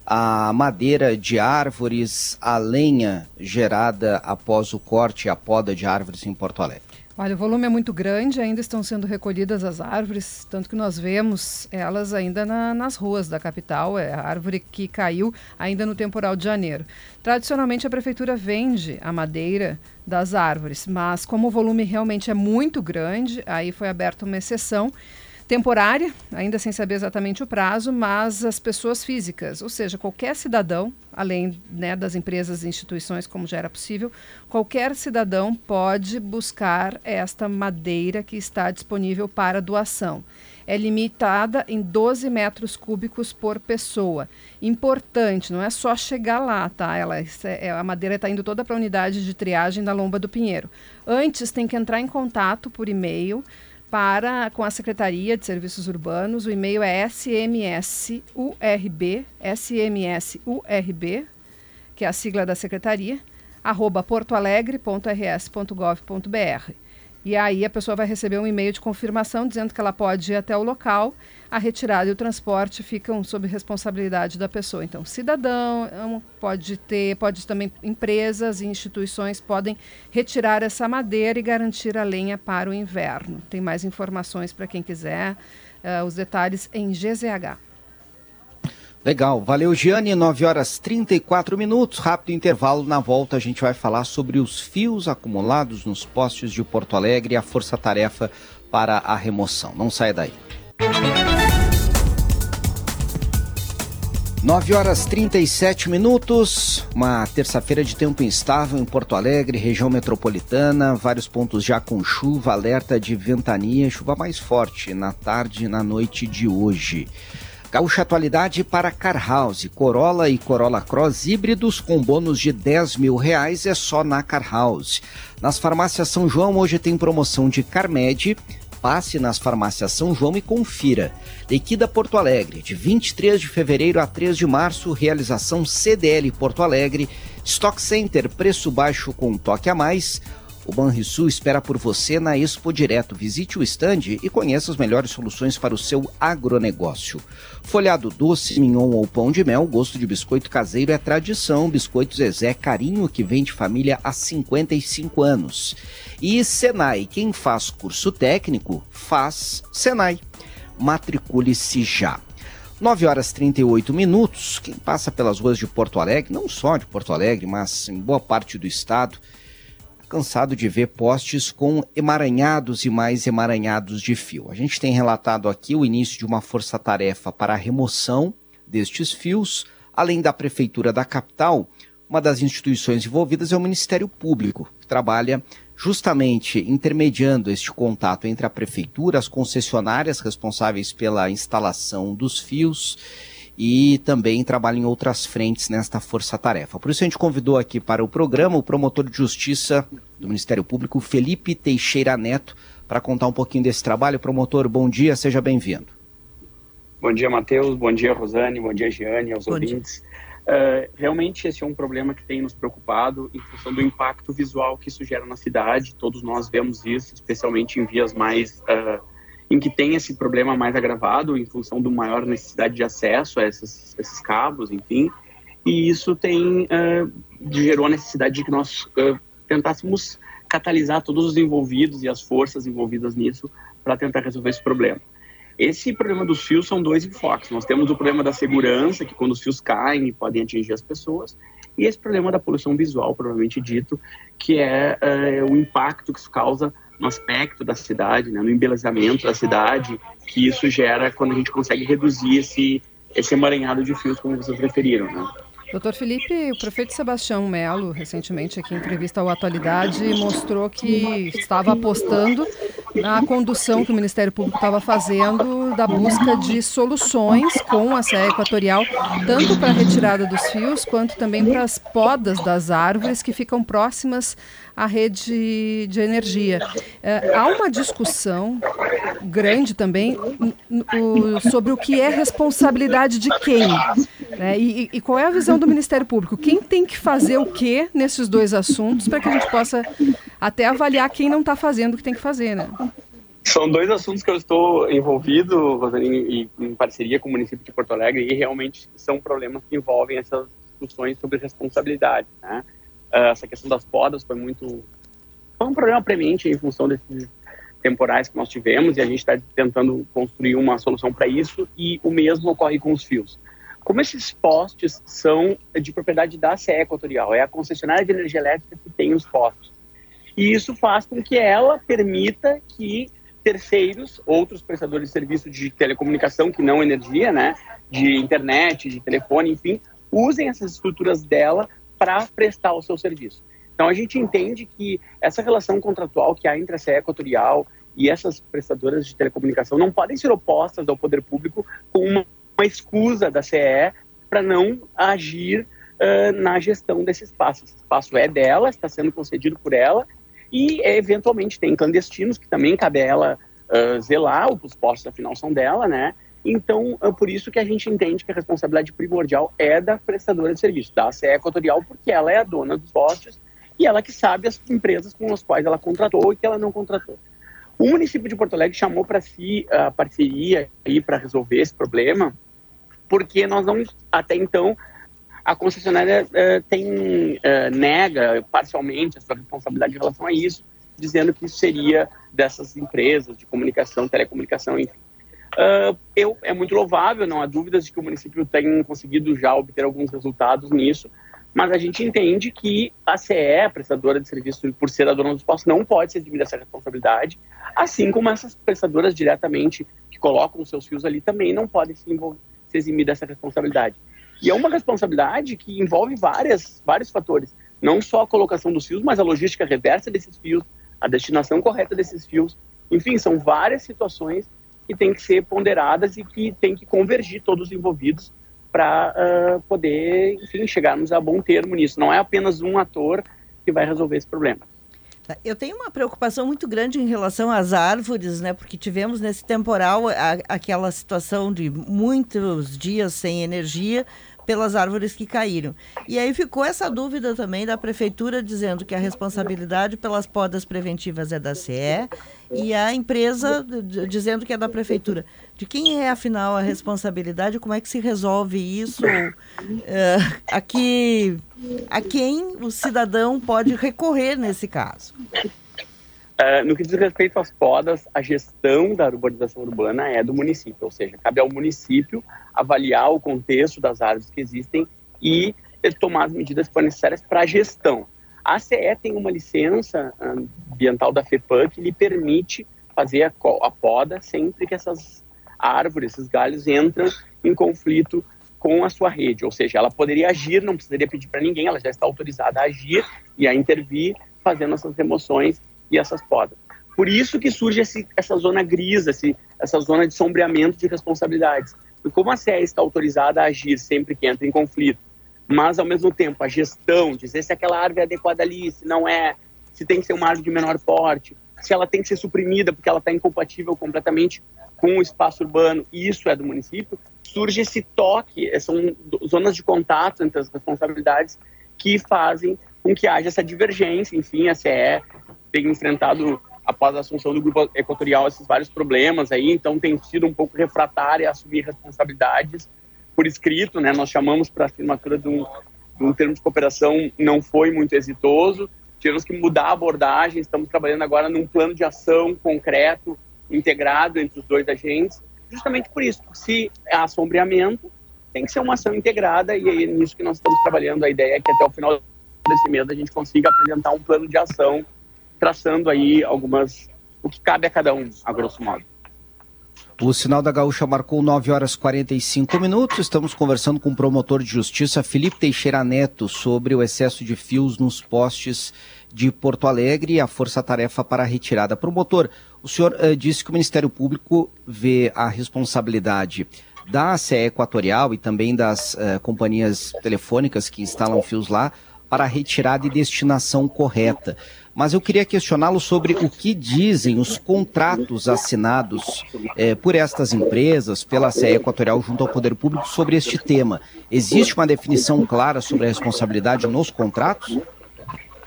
Speaker 2: a madeira de árvores, a lenha gerada após o corte e a poda de árvores em Porto Alegre?
Speaker 4: Olha, o volume é muito grande, ainda estão sendo recolhidas as árvores, tanto que nós vemos elas ainda na, nas ruas da capital, é a árvore que caiu ainda no temporal de janeiro. Tradicionalmente, a prefeitura vende a madeira das árvores, mas como o volume realmente é muito grande, aí foi aberta uma exceção temporária, ainda sem saber exatamente o prazo, mas as pessoas físicas, ou seja, qualquer cidadão, além né, das empresas e instituições, como já era possível, qualquer cidadão pode buscar esta madeira que está disponível para doação. É limitada em 12 metros cúbicos por pessoa. Importante, não é só chegar lá, tá? Ela, é, a madeira está indo toda para a unidade de triagem da Lomba do Pinheiro. Antes tem que entrar em contato por e-mail para com a Secretaria de Serviços Urbanos. O e-mail é smsurb, smsurb, que é a sigla da secretaria, arroba portoalegre.rs.gov.br. E aí a pessoa vai receber um e-mail de confirmação dizendo que ela pode ir até o local. A retirada e o transporte ficam sob responsabilidade da pessoa. Então, cidadão pode ter, pode também empresas e instituições podem retirar essa madeira e garantir a lenha para o inverno. Tem mais informações para quem quiser, uh, os detalhes em GZH.
Speaker 2: Legal, valeu Giane, 9 horas 34 minutos, rápido intervalo, na volta a gente vai falar sobre os fios acumulados nos postes de Porto Alegre e a força-tarefa para a remoção. Não saia daí. 9 horas 37 minutos, uma terça-feira de tempo instável em Porto Alegre, região metropolitana, vários pontos já com chuva, alerta de ventania, chuva mais forte na tarde e na noite de hoje. Gaúcha atualidade para Car House, Corolla e Corolla Cross híbridos com bônus de 10 mil reais é só na Car House. Nas farmácias São João hoje tem promoção de Carmed, passe nas farmácias São João e confira. Liquida Porto Alegre, de 23 de fevereiro a 3 de março, realização CDL Porto Alegre, Stock Center, preço baixo com toque a mais, o Banrisul espera por você na Expo Direto. Visite o estande e conheça as melhores soluções para o seu agronegócio. Folhado doce, mignon ou pão de mel, gosto de biscoito caseiro é tradição. Biscoito Zezé, carinho que vem de família há 55 anos. E Senai, quem faz curso técnico, faz Senai. Matricule-se já. 9 horas 38 minutos. Quem passa pelas ruas de Porto Alegre, não só de Porto Alegre, mas em boa parte do estado, cansado de ver postes com emaranhados e mais emaranhados de fio. A gente tem relatado aqui o início de uma força-tarefa para a remoção destes fios, além da Prefeitura da capital. Uma das instituições envolvidas é o Ministério Público, que trabalha justamente intermediando este contato entre a Prefeitura, as concessionárias responsáveis pela instalação dos fios e também trabalha em outras frentes nesta força-tarefa. Por isso a gente convidou aqui para o programa o promotor de justiça do Ministério Público, Felipe Teixeira Neto, para contar um pouquinho desse trabalho. Promotor, bom dia, seja bem-vindo.
Speaker 11: Bom dia, Matheus, bom dia, Rosane, bom dia, Giane, aos bom ouvintes. Uh, realmente esse é um problema que tem nos preocupado em função do impacto visual que isso gera na cidade. Todos nós vemos isso, especialmente em vias mais uh, em que tem esse problema mais agravado em função do maior necessidade de acesso a esses, esses cabos, enfim. E isso tem uh, gerou a necessidade de que nós tentássemos catalisar todos os envolvidos e as forças envolvidas nisso para tentar resolver esse problema. Esse problema dos fios são dois enfoques. Nós temos o problema da segurança, que quando os fios caem podem atingir as pessoas, e esse problema da poluição visual, provavelmente dito, que é, é o impacto que isso causa no aspecto da cidade, né, no embelezamento da cidade, que isso gera quando a gente consegue reduzir esse, esse emaranhado de fios, como vocês referiram. Né?
Speaker 4: Doutor Felipe, o prefeito Sebastião Melo, recentemente aqui em entrevista ao Atualidade, mostrou que estava apostando na condução que o Ministério Público estava fazendo da busca de soluções com a CE Equatorial, tanto para a retirada dos fios, quanto também para as podas das árvores que ficam próximas à rede de energia. É, há uma discussão grande também sobre o que é responsabilidade de quem. Né? E, e qual é a visão do Ministério Público? Quem tem que fazer o que nesses dois assuntos para que a gente possa até avaliar quem não está fazendo o que tem que fazer, né?
Speaker 11: São dois assuntos que eu estou envolvido, Rosane, em parceria com o município de Porto Alegre, e realmente são problemas que envolvem essas discussões sobre responsabilidade. Né? Ah, essa questão das podas foi muito. Foi um problema premente em função desses temporais que nós tivemos, e a gente está tentando construir uma solução para isso, e o mesmo ocorre com os fios. Como esses postes são de propriedade da CE Equatorial, é a concessionária de energia elétrica que tem os postes. E isso faz com que ela permita que terceiros, outros prestadores de serviço de telecomunicação, que não energia, né, de internet, de telefone, enfim, usem essas estruturas dela para prestar o seu serviço. Então a gente entende que essa relação contratual que há entre a CE Equatorial e essas prestadoras de telecomunicação não podem ser opostas ao poder público com uma uma da CE para não agir uh, na gestão desse espaço. Esse espaço é dela, está sendo concedido por ela, e eventualmente tem clandestinos que também cabe a ela uh, zelar, os postos afinal são dela, né? Então, é por isso que a gente entende que a responsabilidade primordial é da prestadora de serviço, da CE Equatorial, porque ela é a dona dos postes e ela que sabe as empresas com as quais ela contratou e que ela não contratou. O município de Porto Alegre chamou para si a parceria aí para resolver esse problema porque nós não, até então, a concessionária uh, tem, uh, nega parcialmente a sua responsabilidade em relação a isso, dizendo que isso seria dessas empresas de comunicação, telecomunicação, enfim. Uh, eu, é muito louvável, não há dúvidas de que o município tem conseguido já obter alguns resultados nisso, mas a gente entende que a CE, prestadora de serviço, por ser a dona dos postos, não pode se eximir dessa responsabilidade, assim como essas prestadoras diretamente que colocam os seus fios ali também não podem se se eximir dessa responsabilidade. E é uma responsabilidade que envolve várias, vários fatores, não só a colocação dos fios, mas a logística reversa desses fios, a destinação correta desses fios. Enfim, são várias situações que têm que ser ponderadas e que têm que convergir todos os envolvidos para uh, poder, enfim, chegarmos a bom termo nisso. Não é apenas um ator que vai resolver esse problema.
Speaker 3: Eu tenho uma preocupação muito grande em relação às árvores, né? Porque tivemos nesse temporal a, aquela situação de muitos dias sem energia pelas árvores que caíram. E aí ficou essa dúvida também da prefeitura dizendo que a responsabilidade pelas podas preventivas é da CE e a empresa dizendo que é da prefeitura. De quem é afinal a responsabilidade? Como é que se resolve isso? Uh, aqui a quem o cidadão pode recorrer nesse caso?
Speaker 11: Uh, no que diz respeito às podas, a gestão da urbanização urbana é do município, ou seja, cabe ao município avaliar o contexto das árvores que existem e tomar as medidas que forem necessárias para a gestão. A CE tem uma licença ambiental da FEPAM que lhe permite fazer a, a poda sempre que essas árvores, esses galhos entram em conflito com a sua rede, ou seja, ela poderia agir, não precisaria pedir para ninguém, ela já está autorizada a agir e a intervir, fazendo essas remoções e essas podas. Por isso que surge esse, essa zona gris, esse, essa zona de sombreamento de responsabilidades. E como a CE está autorizada a agir sempre que entra em conflito, mas ao mesmo tempo a gestão, dizer se aquela árvore é adequada ali, se não é, se tem que ser uma árvore de menor porte, se ela tem que ser suprimida porque ela está incompatível completamente com o espaço urbano, e isso é do município, surge esse toque, eh, são zonas de contato entre as responsabilidades que fazem com que haja essa divergência. Enfim, a CE tem enfrentado, após a assunção do grupo equatorial, esses vários problemas aí, então tem sido um pouco refratária a assumir responsabilidades por escrito, né? Nós chamamos para a assinatura de um, de um termo de cooperação, não foi muito exitoso, tivemos que mudar a abordagem, estamos trabalhando agora num plano de ação concreto, integrado entre os dois agentes, justamente por isso, se há assombreamento, tem que ser uma ação integrada e é nisso que nós estamos trabalhando. A ideia é que até o final desse mês a gente consiga apresentar um plano de ação, traçando aí algumas, o que cabe a cada um, a grosso modo.
Speaker 2: O sinal da Gaúcha marcou 9 horas 45 minutos. Estamos conversando com o promotor de justiça Felipe Teixeira Neto sobre o excesso de fios nos postes de Porto Alegre e a força-tarefa para a retirada. Promotor, o senhor uh, disse que o Ministério Público vê a responsabilidade da CE Equatorial e também das uh, companhias telefônicas que instalam fios lá para a retirada e destinação correta. Mas eu queria questioná-lo sobre o que dizem os contratos assinados eh, por estas empresas, pela CE Equatorial, junto ao Poder Público, sobre este tema. Existe uma definição clara sobre a responsabilidade nos contratos?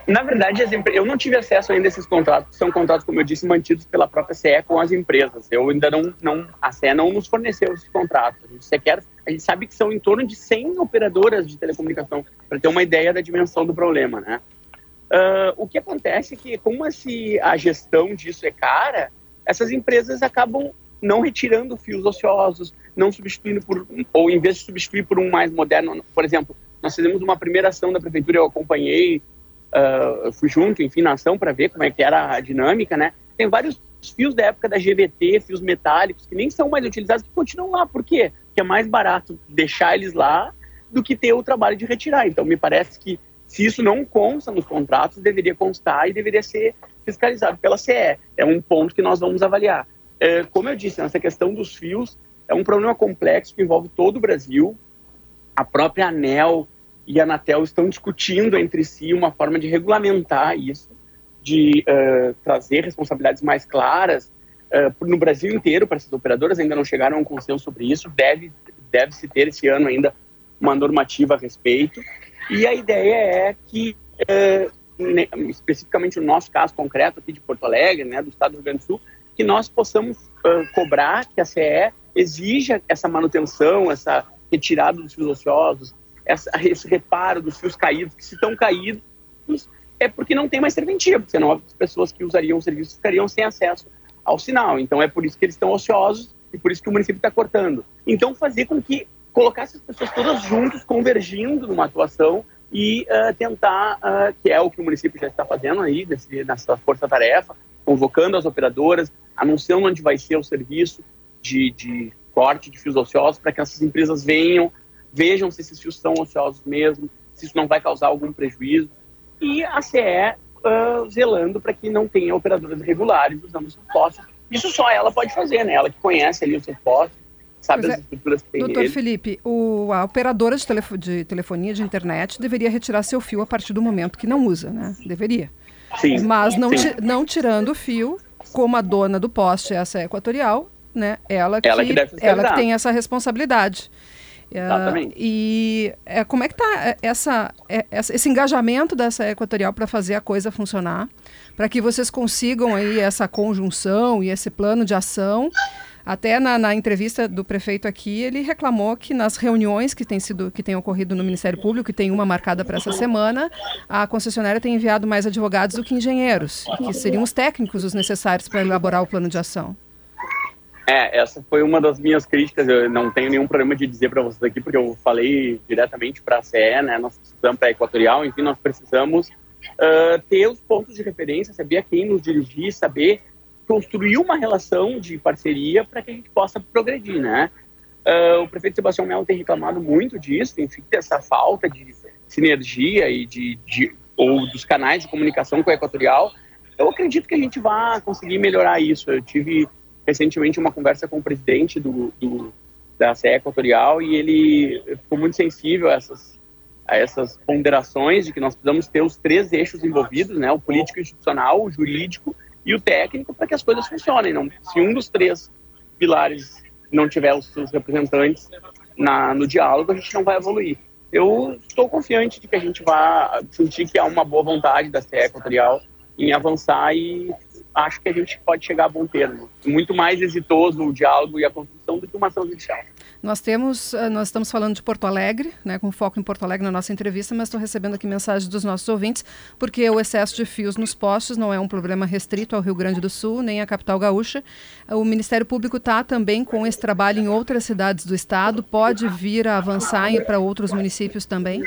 Speaker 11: Na verdade, eu não tive acesso ainda a esses contratos, são contratos, como eu disse, mantidos pela própria CE com as empresas. Eu ainda não, não a CE não nos forneceu esses contratos. A gente sequer, a gente sabe que são em torno de 100 operadoras de telecomunicação, para ter uma ideia da dimensão do problema, né? Uh, o que acontece é que, como assim, a gestão disso é cara, essas empresas acabam não retirando fios ociosos, não substituindo por, ou em vez de substituir por um mais moderno, por exemplo, nós fizemos uma primeira ação da prefeitura, eu acompanhei uh, fui junto, enfim, na ação para ver como é que era a dinâmica, né? Tem vários fios da época da GVT, fios metálicos, que nem são mais utilizados, que continuam lá. Por quê? Porque é mais barato deixar eles lá do que ter o trabalho de retirar. Então, me parece que se isso não consta nos contratos, deveria constar e deveria ser fiscalizado pela CE. É um ponto que nós vamos avaliar. É, como eu disse, essa questão dos fios é um problema complexo que envolve todo o Brasil. A própria ANEL e a Anatel estão discutindo entre si uma forma de regulamentar isso, de uh, trazer responsabilidades mais claras uh, no Brasil inteiro para essas operadoras. Ainda não chegaram a um consenso sobre isso. Deve deve se ter esse ano ainda uma normativa a respeito. E a ideia é que uh, especificamente no nosso caso concreto aqui de Porto Alegre, né, do Estado do Rio Grande do Sul, que nós possamos cobrar que a CE exija essa manutenção, essa retirada dos fios ociosos, essa, esse reparo dos fios caídos, que se estão caídos é porque não tem mais serventia, porque senão as pessoas que usariam o serviço ficariam sem acesso ao sinal. Então é por isso que eles estão ociosos e por isso que o município está cortando. Então fazer com que colocasse as pessoas todas juntas, convergindo numa atuação e uh, tentar, uh, que é o que o município já está fazendo aí, nesse, nessa força-tarefa, convocando as operadoras, anunciando onde vai ser o serviço de, de corte de fios ociosos, para que essas empresas venham vejam se esses fios são ociosos mesmo, se isso não vai causar algum prejuízo. E a CE uh, zelando para que não tenha operadoras regulares usando seus postos. Isso só ela pode fazer, né? Ela que conhece ali os seus postos, sabe pois as é. estruturas que tem
Speaker 4: Doutor. Felipe, o, a operadora de, telefo, de telefonia de internet deveria retirar seu fio a partir do momento que não usa, né? Deveria.
Speaker 11: Sim.
Speaker 4: Mas não,
Speaker 11: sim.
Speaker 4: não tirando o fio, como a dona do poste, essa é equatorial, né? Ela que, ela que, ela que tem essa responsabilidade.
Speaker 11: Exatamente. Uh,
Speaker 4: e é, como é que está essa, é, esse engajamento dessa equatorial para fazer a coisa funcionar, para que vocês consigam aí essa conjunção e esse plano de ação? Até na, na, entrevista do prefeito aqui, ele reclamou que nas reuniões que têm sido que têm ocorrido no Ministério Público, e tem uma marcada para essa semana, a concessionária tem enviado mais advogados do que engenheiros, que seriam os técnicos os necessários para elaborar o plano de ação.
Speaker 11: É, essa foi uma das minhas críticas. Eu não tenho nenhum problema de dizer para vocês aqui, porque eu falei diretamente para a CE, né? Nós precisamos para a Equatorial, enfim, nós precisamos uh, ter os pontos de referência, saber a quem nos dirigir, saber construir uma relação de parceria para que a gente possa progredir, né? Uh, o prefeito Sebastião Melo tem reclamado muito disso, enfim, dessa falta de sinergia e de, de ou dos canais de comunicação com a Equatorial. Eu acredito que a gente vai conseguir melhorar isso. Eu tive recentemente uma conversa com o presidente do, do da CE Equatorial e ele ficou muito sensível a essas, a essas ponderações de que nós precisamos ter os três eixos envolvidos, né, o político institucional, o jurídico e o técnico, para que as coisas funcionem. Não, se um dos três pilares não tiver os seus representantes, na, no diálogo, a gente não vai evoluir. Eu estou confiante de que a gente vai sentir que há uma boa vontade da CE Equatorial em avançar e acho que a gente pode chegar a bom termo. Muito mais exitoso o diálogo e a construção do que uma ação judicial.
Speaker 4: Nós temos, eh, nós estamos falando de Porto Alegre, né, com foco em Porto Alegre na nossa entrevista, mas estou recebendo aqui mensagens dos nossos ouvintes, porque o excesso de fios nos postes não é um problema restrito ao Rio Grande do Sul, nem à capital gaúcha. O Ministério Público está também com esse trabalho em outras cidades do estado, pode vir a avançar para outros municípios também?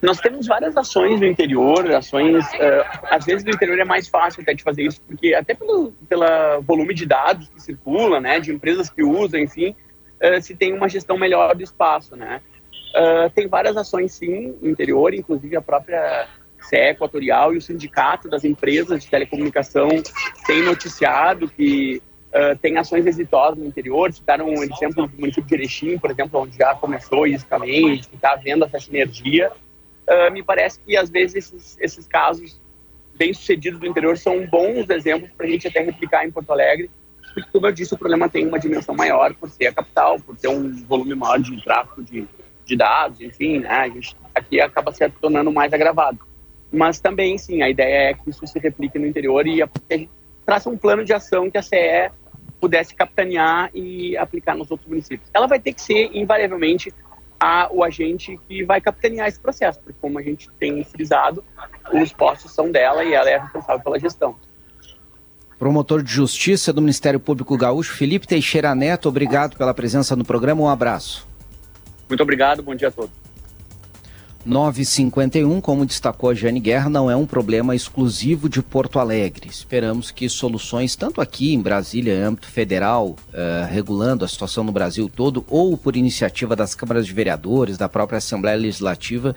Speaker 11: Nós temos várias ações no interior, ações, uh, às vezes no interior é mais fácil até de fazer isso, porque até pelo pela volume de dados que circula, né, de empresas que usam, enfim, uh, se tem uma gestão melhor do espaço, né. Uh, tem várias ações sim no interior, inclusive a própria CE Equatorial e o Sindicato das Empresas de Telecomunicação tem noticiado que uh, tem ações exitosas no interior. Citaram um exemplo do município de Erechim, por exemplo, onde já começou isso também, que está havendo essa sinergia. Uh, me parece que às vezes esses, esses casos bem-sucedidos do interior são bons exemplos para a gente até replicar em Porto Alegre porque, como eu disse, o problema tem uma dimensão maior por ser a capital, por ter um volume maior de tráfego de, de dados, enfim, né? a gente aqui acaba se tornando mais agravado. Mas também, sim, a ideia é que isso se replique no interior e a, a gente traça um plano de ação que a CE pudesse capitanear e aplicar nos outros municípios. Ela vai ter que ser, invariavelmente, a, o agente que vai capitanear esse processo, porque, como a gente tem frisado, os postos são dela e ela é responsável pela gestão.
Speaker 2: Promotor de Justiça do Ministério Público Gaúcho, Felipe Teixeira Neto, obrigado pela presença no programa. Um abraço.
Speaker 11: Muito obrigado, bom dia a todos.
Speaker 2: 951, como destacou a Jane Guerra, não é um problema exclusivo de Porto Alegre. Esperamos que soluções, tanto aqui em Brasília, em âmbito federal, uh, regulando a situação no Brasil todo, ou por iniciativa das câmaras de vereadores, da própria Assembleia Legislativa,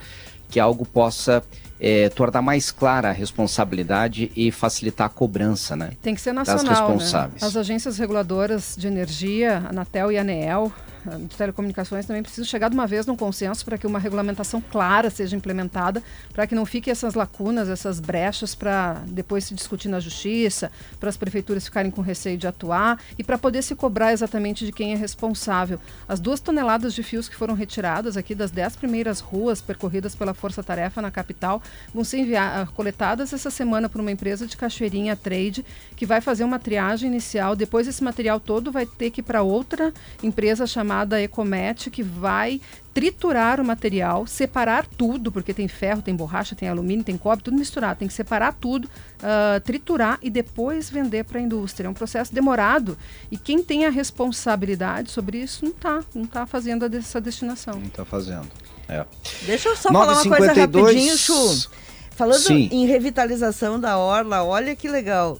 Speaker 2: que algo possa é, tornar mais clara a responsabilidade e facilitar a cobrança, né?
Speaker 4: Tem que ser nacional, das né? responsáveis. Né? As agências reguladoras de energia, a Anatel e a ANEEL, de telecomunicações também precisa chegar de uma vez num consenso para que uma regulamentação clara seja implementada, para que não fiquem essas lacunas, essas brechas para depois se discutir na justiça, para as prefeituras ficarem com receio de atuar e para poder se cobrar exatamente de quem é responsável. As duas toneladas de fios que foram retiradas aqui das dez primeiras ruas percorridas pela Força Tarefa na capital vão ser enviar, coletadas essa semana por uma empresa de Cachoeirinha Trade, que vai fazer uma triagem inicial. Depois esse material todo vai ter que ir para outra empresa chamada Ecomet, que vai triturar o material, separar tudo, porque tem ferro, tem borracha, tem alumínio, tem cobre, tudo misturado. Tem que separar tudo, uh, triturar e depois vender para a indústria. É um processo demorado e quem tem a responsabilidade sobre isso não está, não está fazendo essa destinação. Não
Speaker 2: está fazendo. É.
Speaker 3: Deixa eu só 9, falar uma 52... coisa rapidinho, Chu. Falando Sim. em revitalização da orla, olha que legal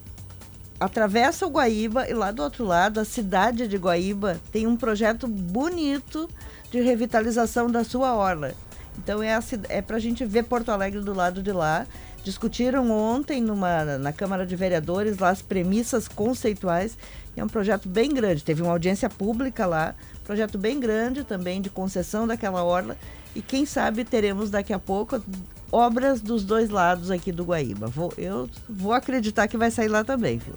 Speaker 3: atravessa o Guaíba e lá do outro lado, a cidade de Guaíba tem um projeto bonito de revitalização da sua orla. Então é, é para a gente ver Porto Alegre do lado de lá. Discutiram ontem numa, na Câmara de Vereadores lá as premissas conceituais. É um projeto bem grande. Teve uma audiência pública lá, projeto bem grande também de concessão daquela orla. E quem sabe teremos daqui a pouco obras dos dois lados aqui do Guaíba. Vou, eu vou acreditar que vai sair lá também, viu?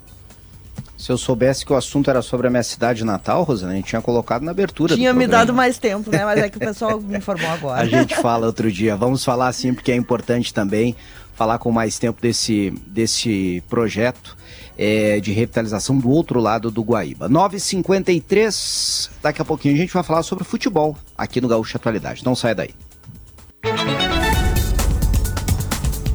Speaker 2: Se eu soubesse que o assunto era sobre a minha cidade natal, Rosana, a gente tinha colocado na abertura.
Speaker 3: Tinha me dado mais tempo, né? Mas é que o pessoal me informou agora.
Speaker 2: A gente fala outro dia. Vamos falar assim, porque é importante também falar com mais tempo desse, desse projeto é, de revitalização do outro lado do Guaíba. 9h53, daqui a pouquinho a gente vai falar sobre futebol aqui no Gaúcho Atualidade. Não sai daí.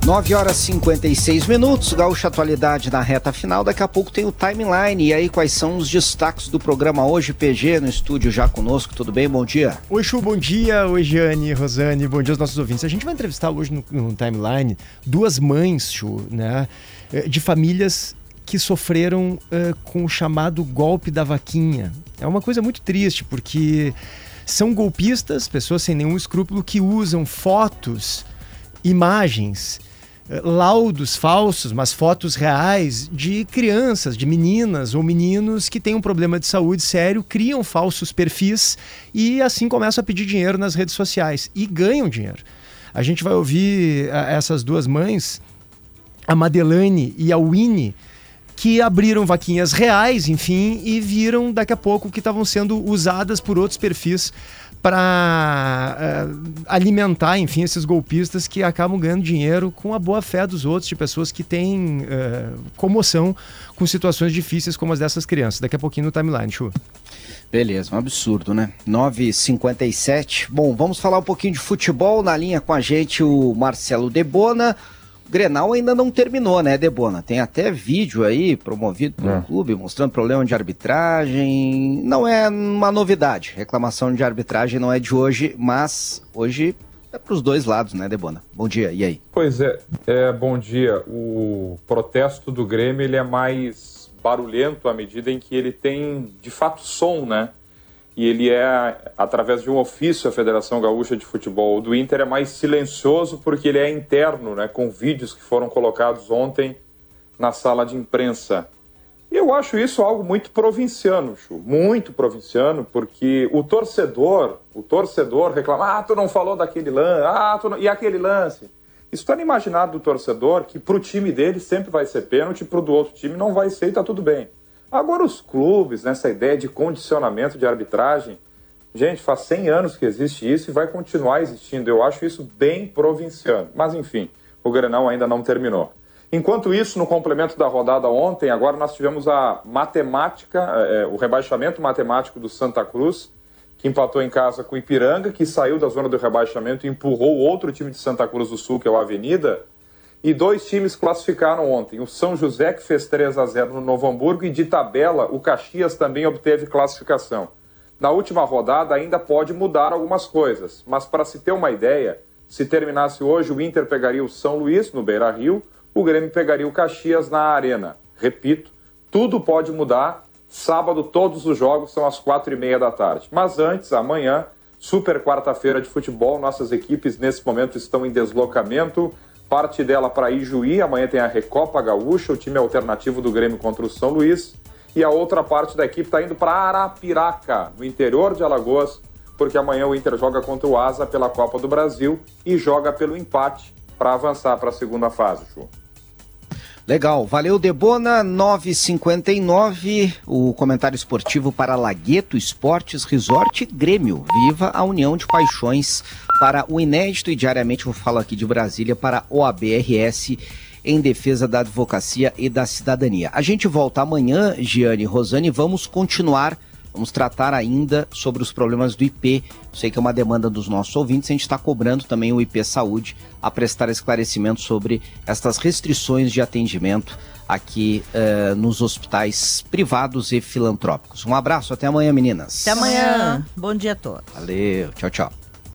Speaker 2: 9 horas e 56 minutos, Gaúcha Atualidade na reta final. Daqui a pouco tem o timeline. E aí, quais são os destaques do programa hoje? PG no estúdio já conosco. Tudo bem? Bom dia.
Speaker 12: Oi, Chu, bom dia. Oi, Giane, Rosane, bom dia aos nossos ouvintes. A gente vai entrevistar hoje no, no timeline duas mães, Chu, né? Eh, de famílias que sofreram uh, com o chamado golpe da vaquinha. É uma coisa muito triste, porque são golpistas, pessoas sem nenhum escrúpulo, que usam fotos, imagens laudos falsos, mas fotos reais de crianças, de meninas ou meninos que têm um problema de saúde sério, criam falsos perfis e assim começam a pedir dinheiro nas redes sociais e ganham dinheiro. A gente vai ouvir essas duas mães, a Madelane e a Winnie, que abriram vaquinhas reais, enfim, e viram daqui a pouco que estavam sendo usadas por outros perfis para uh, alimentar, enfim, esses golpistas que acabam ganhando dinheiro com a boa fé dos outros, de pessoas que têm uh, comoção com situações difíceis como as dessas crianças. Daqui a pouquinho no timeline, Chu.
Speaker 2: Beleza, um absurdo, né? 9h57. Bom, vamos falar um pouquinho de futebol. Na linha com a gente o Marcelo Debona. O Grenal ainda não terminou, né, Debona? Tem até vídeo aí promovido pelo é. clube mostrando problema de arbitragem. Não é uma novidade. Reclamação de arbitragem não é de hoje, mas hoje é para os dois lados, né, Debona? Bom dia, e aí?
Speaker 13: Pois é, é, bom dia. O protesto do Grêmio ele é mais barulhento à medida em que ele tem, de fato, som, né? E ele é, através de um ofício à Federação Gaúcha de Futebol do Inter, é mais silencioso porque ele é interno, né, com vídeos que foram colocados ontem na sala de imprensa. Eu acho isso algo muito provinciano, Chu, muito provinciano, porque o torcedor, o torcedor reclama, ah, tu não falou daquele lance, ah, tu não... e aquele lance. Isso está no imaginário do torcedor que para o time dele sempre vai ser pênalti, para o do outro time não vai ser e está tudo bem. Agora, os clubes, nessa ideia de condicionamento de arbitragem, gente, faz 100 anos que existe isso e vai continuar existindo. Eu acho isso bem provinciano. Mas, enfim, o Grenal ainda não terminou. Enquanto isso, no complemento da rodada ontem, agora nós tivemos a matemática, é, o rebaixamento matemático do Santa Cruz, que empatou em casa com o Ipiranga, que saiu da zona do rebaixamento e empurrou outro time de Santa Cruz do Sul, que é o Avenida, e dois times classificaram ontem. O São José, que fez 3 a 0 no Novo Hamburgo, e de tabela, o Caxias também obteve classificação. Na última rodada ainda pode mudar algumas coisas, mas para se ter uma ideia, se terminasse hoje, o Inter pegaria o São Luís no Beira Rio, o Grêmio pegaria o Caxias na Arena. Repito, tudo pode mudar. Sábado, todos os jogos são às quatro e meia da tarde. Mas antes, amanhã, super quarta-feira de futebol, nossas equipes nesse momento estão em deslocamento parte dela para Ijuí, amanhã tem a Recopa Gaúcha, o time alternativo do Grêmio contra o São Luís, e a outra parte da equipe está indo para Arapiraca, no interior de Alagoas, porque amanhã o Inter joga contra o Asa pela Copa do Brasil e joga pelo empate para avançar para a segunda fase, Chu.
Speaker 2: Legal, valeu Debona, 959, o comentário esportivo para Lagueto Esportes Resort Grêmio. Viva a união de paixões para o inédito e diariamente eu falo aqui de Brasília para o ABRS em defesa da advocacia e da cidadania. A gente volta amanhã, Giane e Rosane, vamos continuar Vamos tratar ainda sobre os problemas do IP. sei que é uma demanda dos nossos ouvintes. A gente está cobrando também o IP Saúde a prestar esclarecimento sobre estas restrições de atendimento aqui uh, nos hospitais privados e filantrópicos. Um abraço, até amanhã, meninas.
Speaker 3: Até amanhã. Bom dia a todos.
Speaker 2: Valeu, tchau, tchau.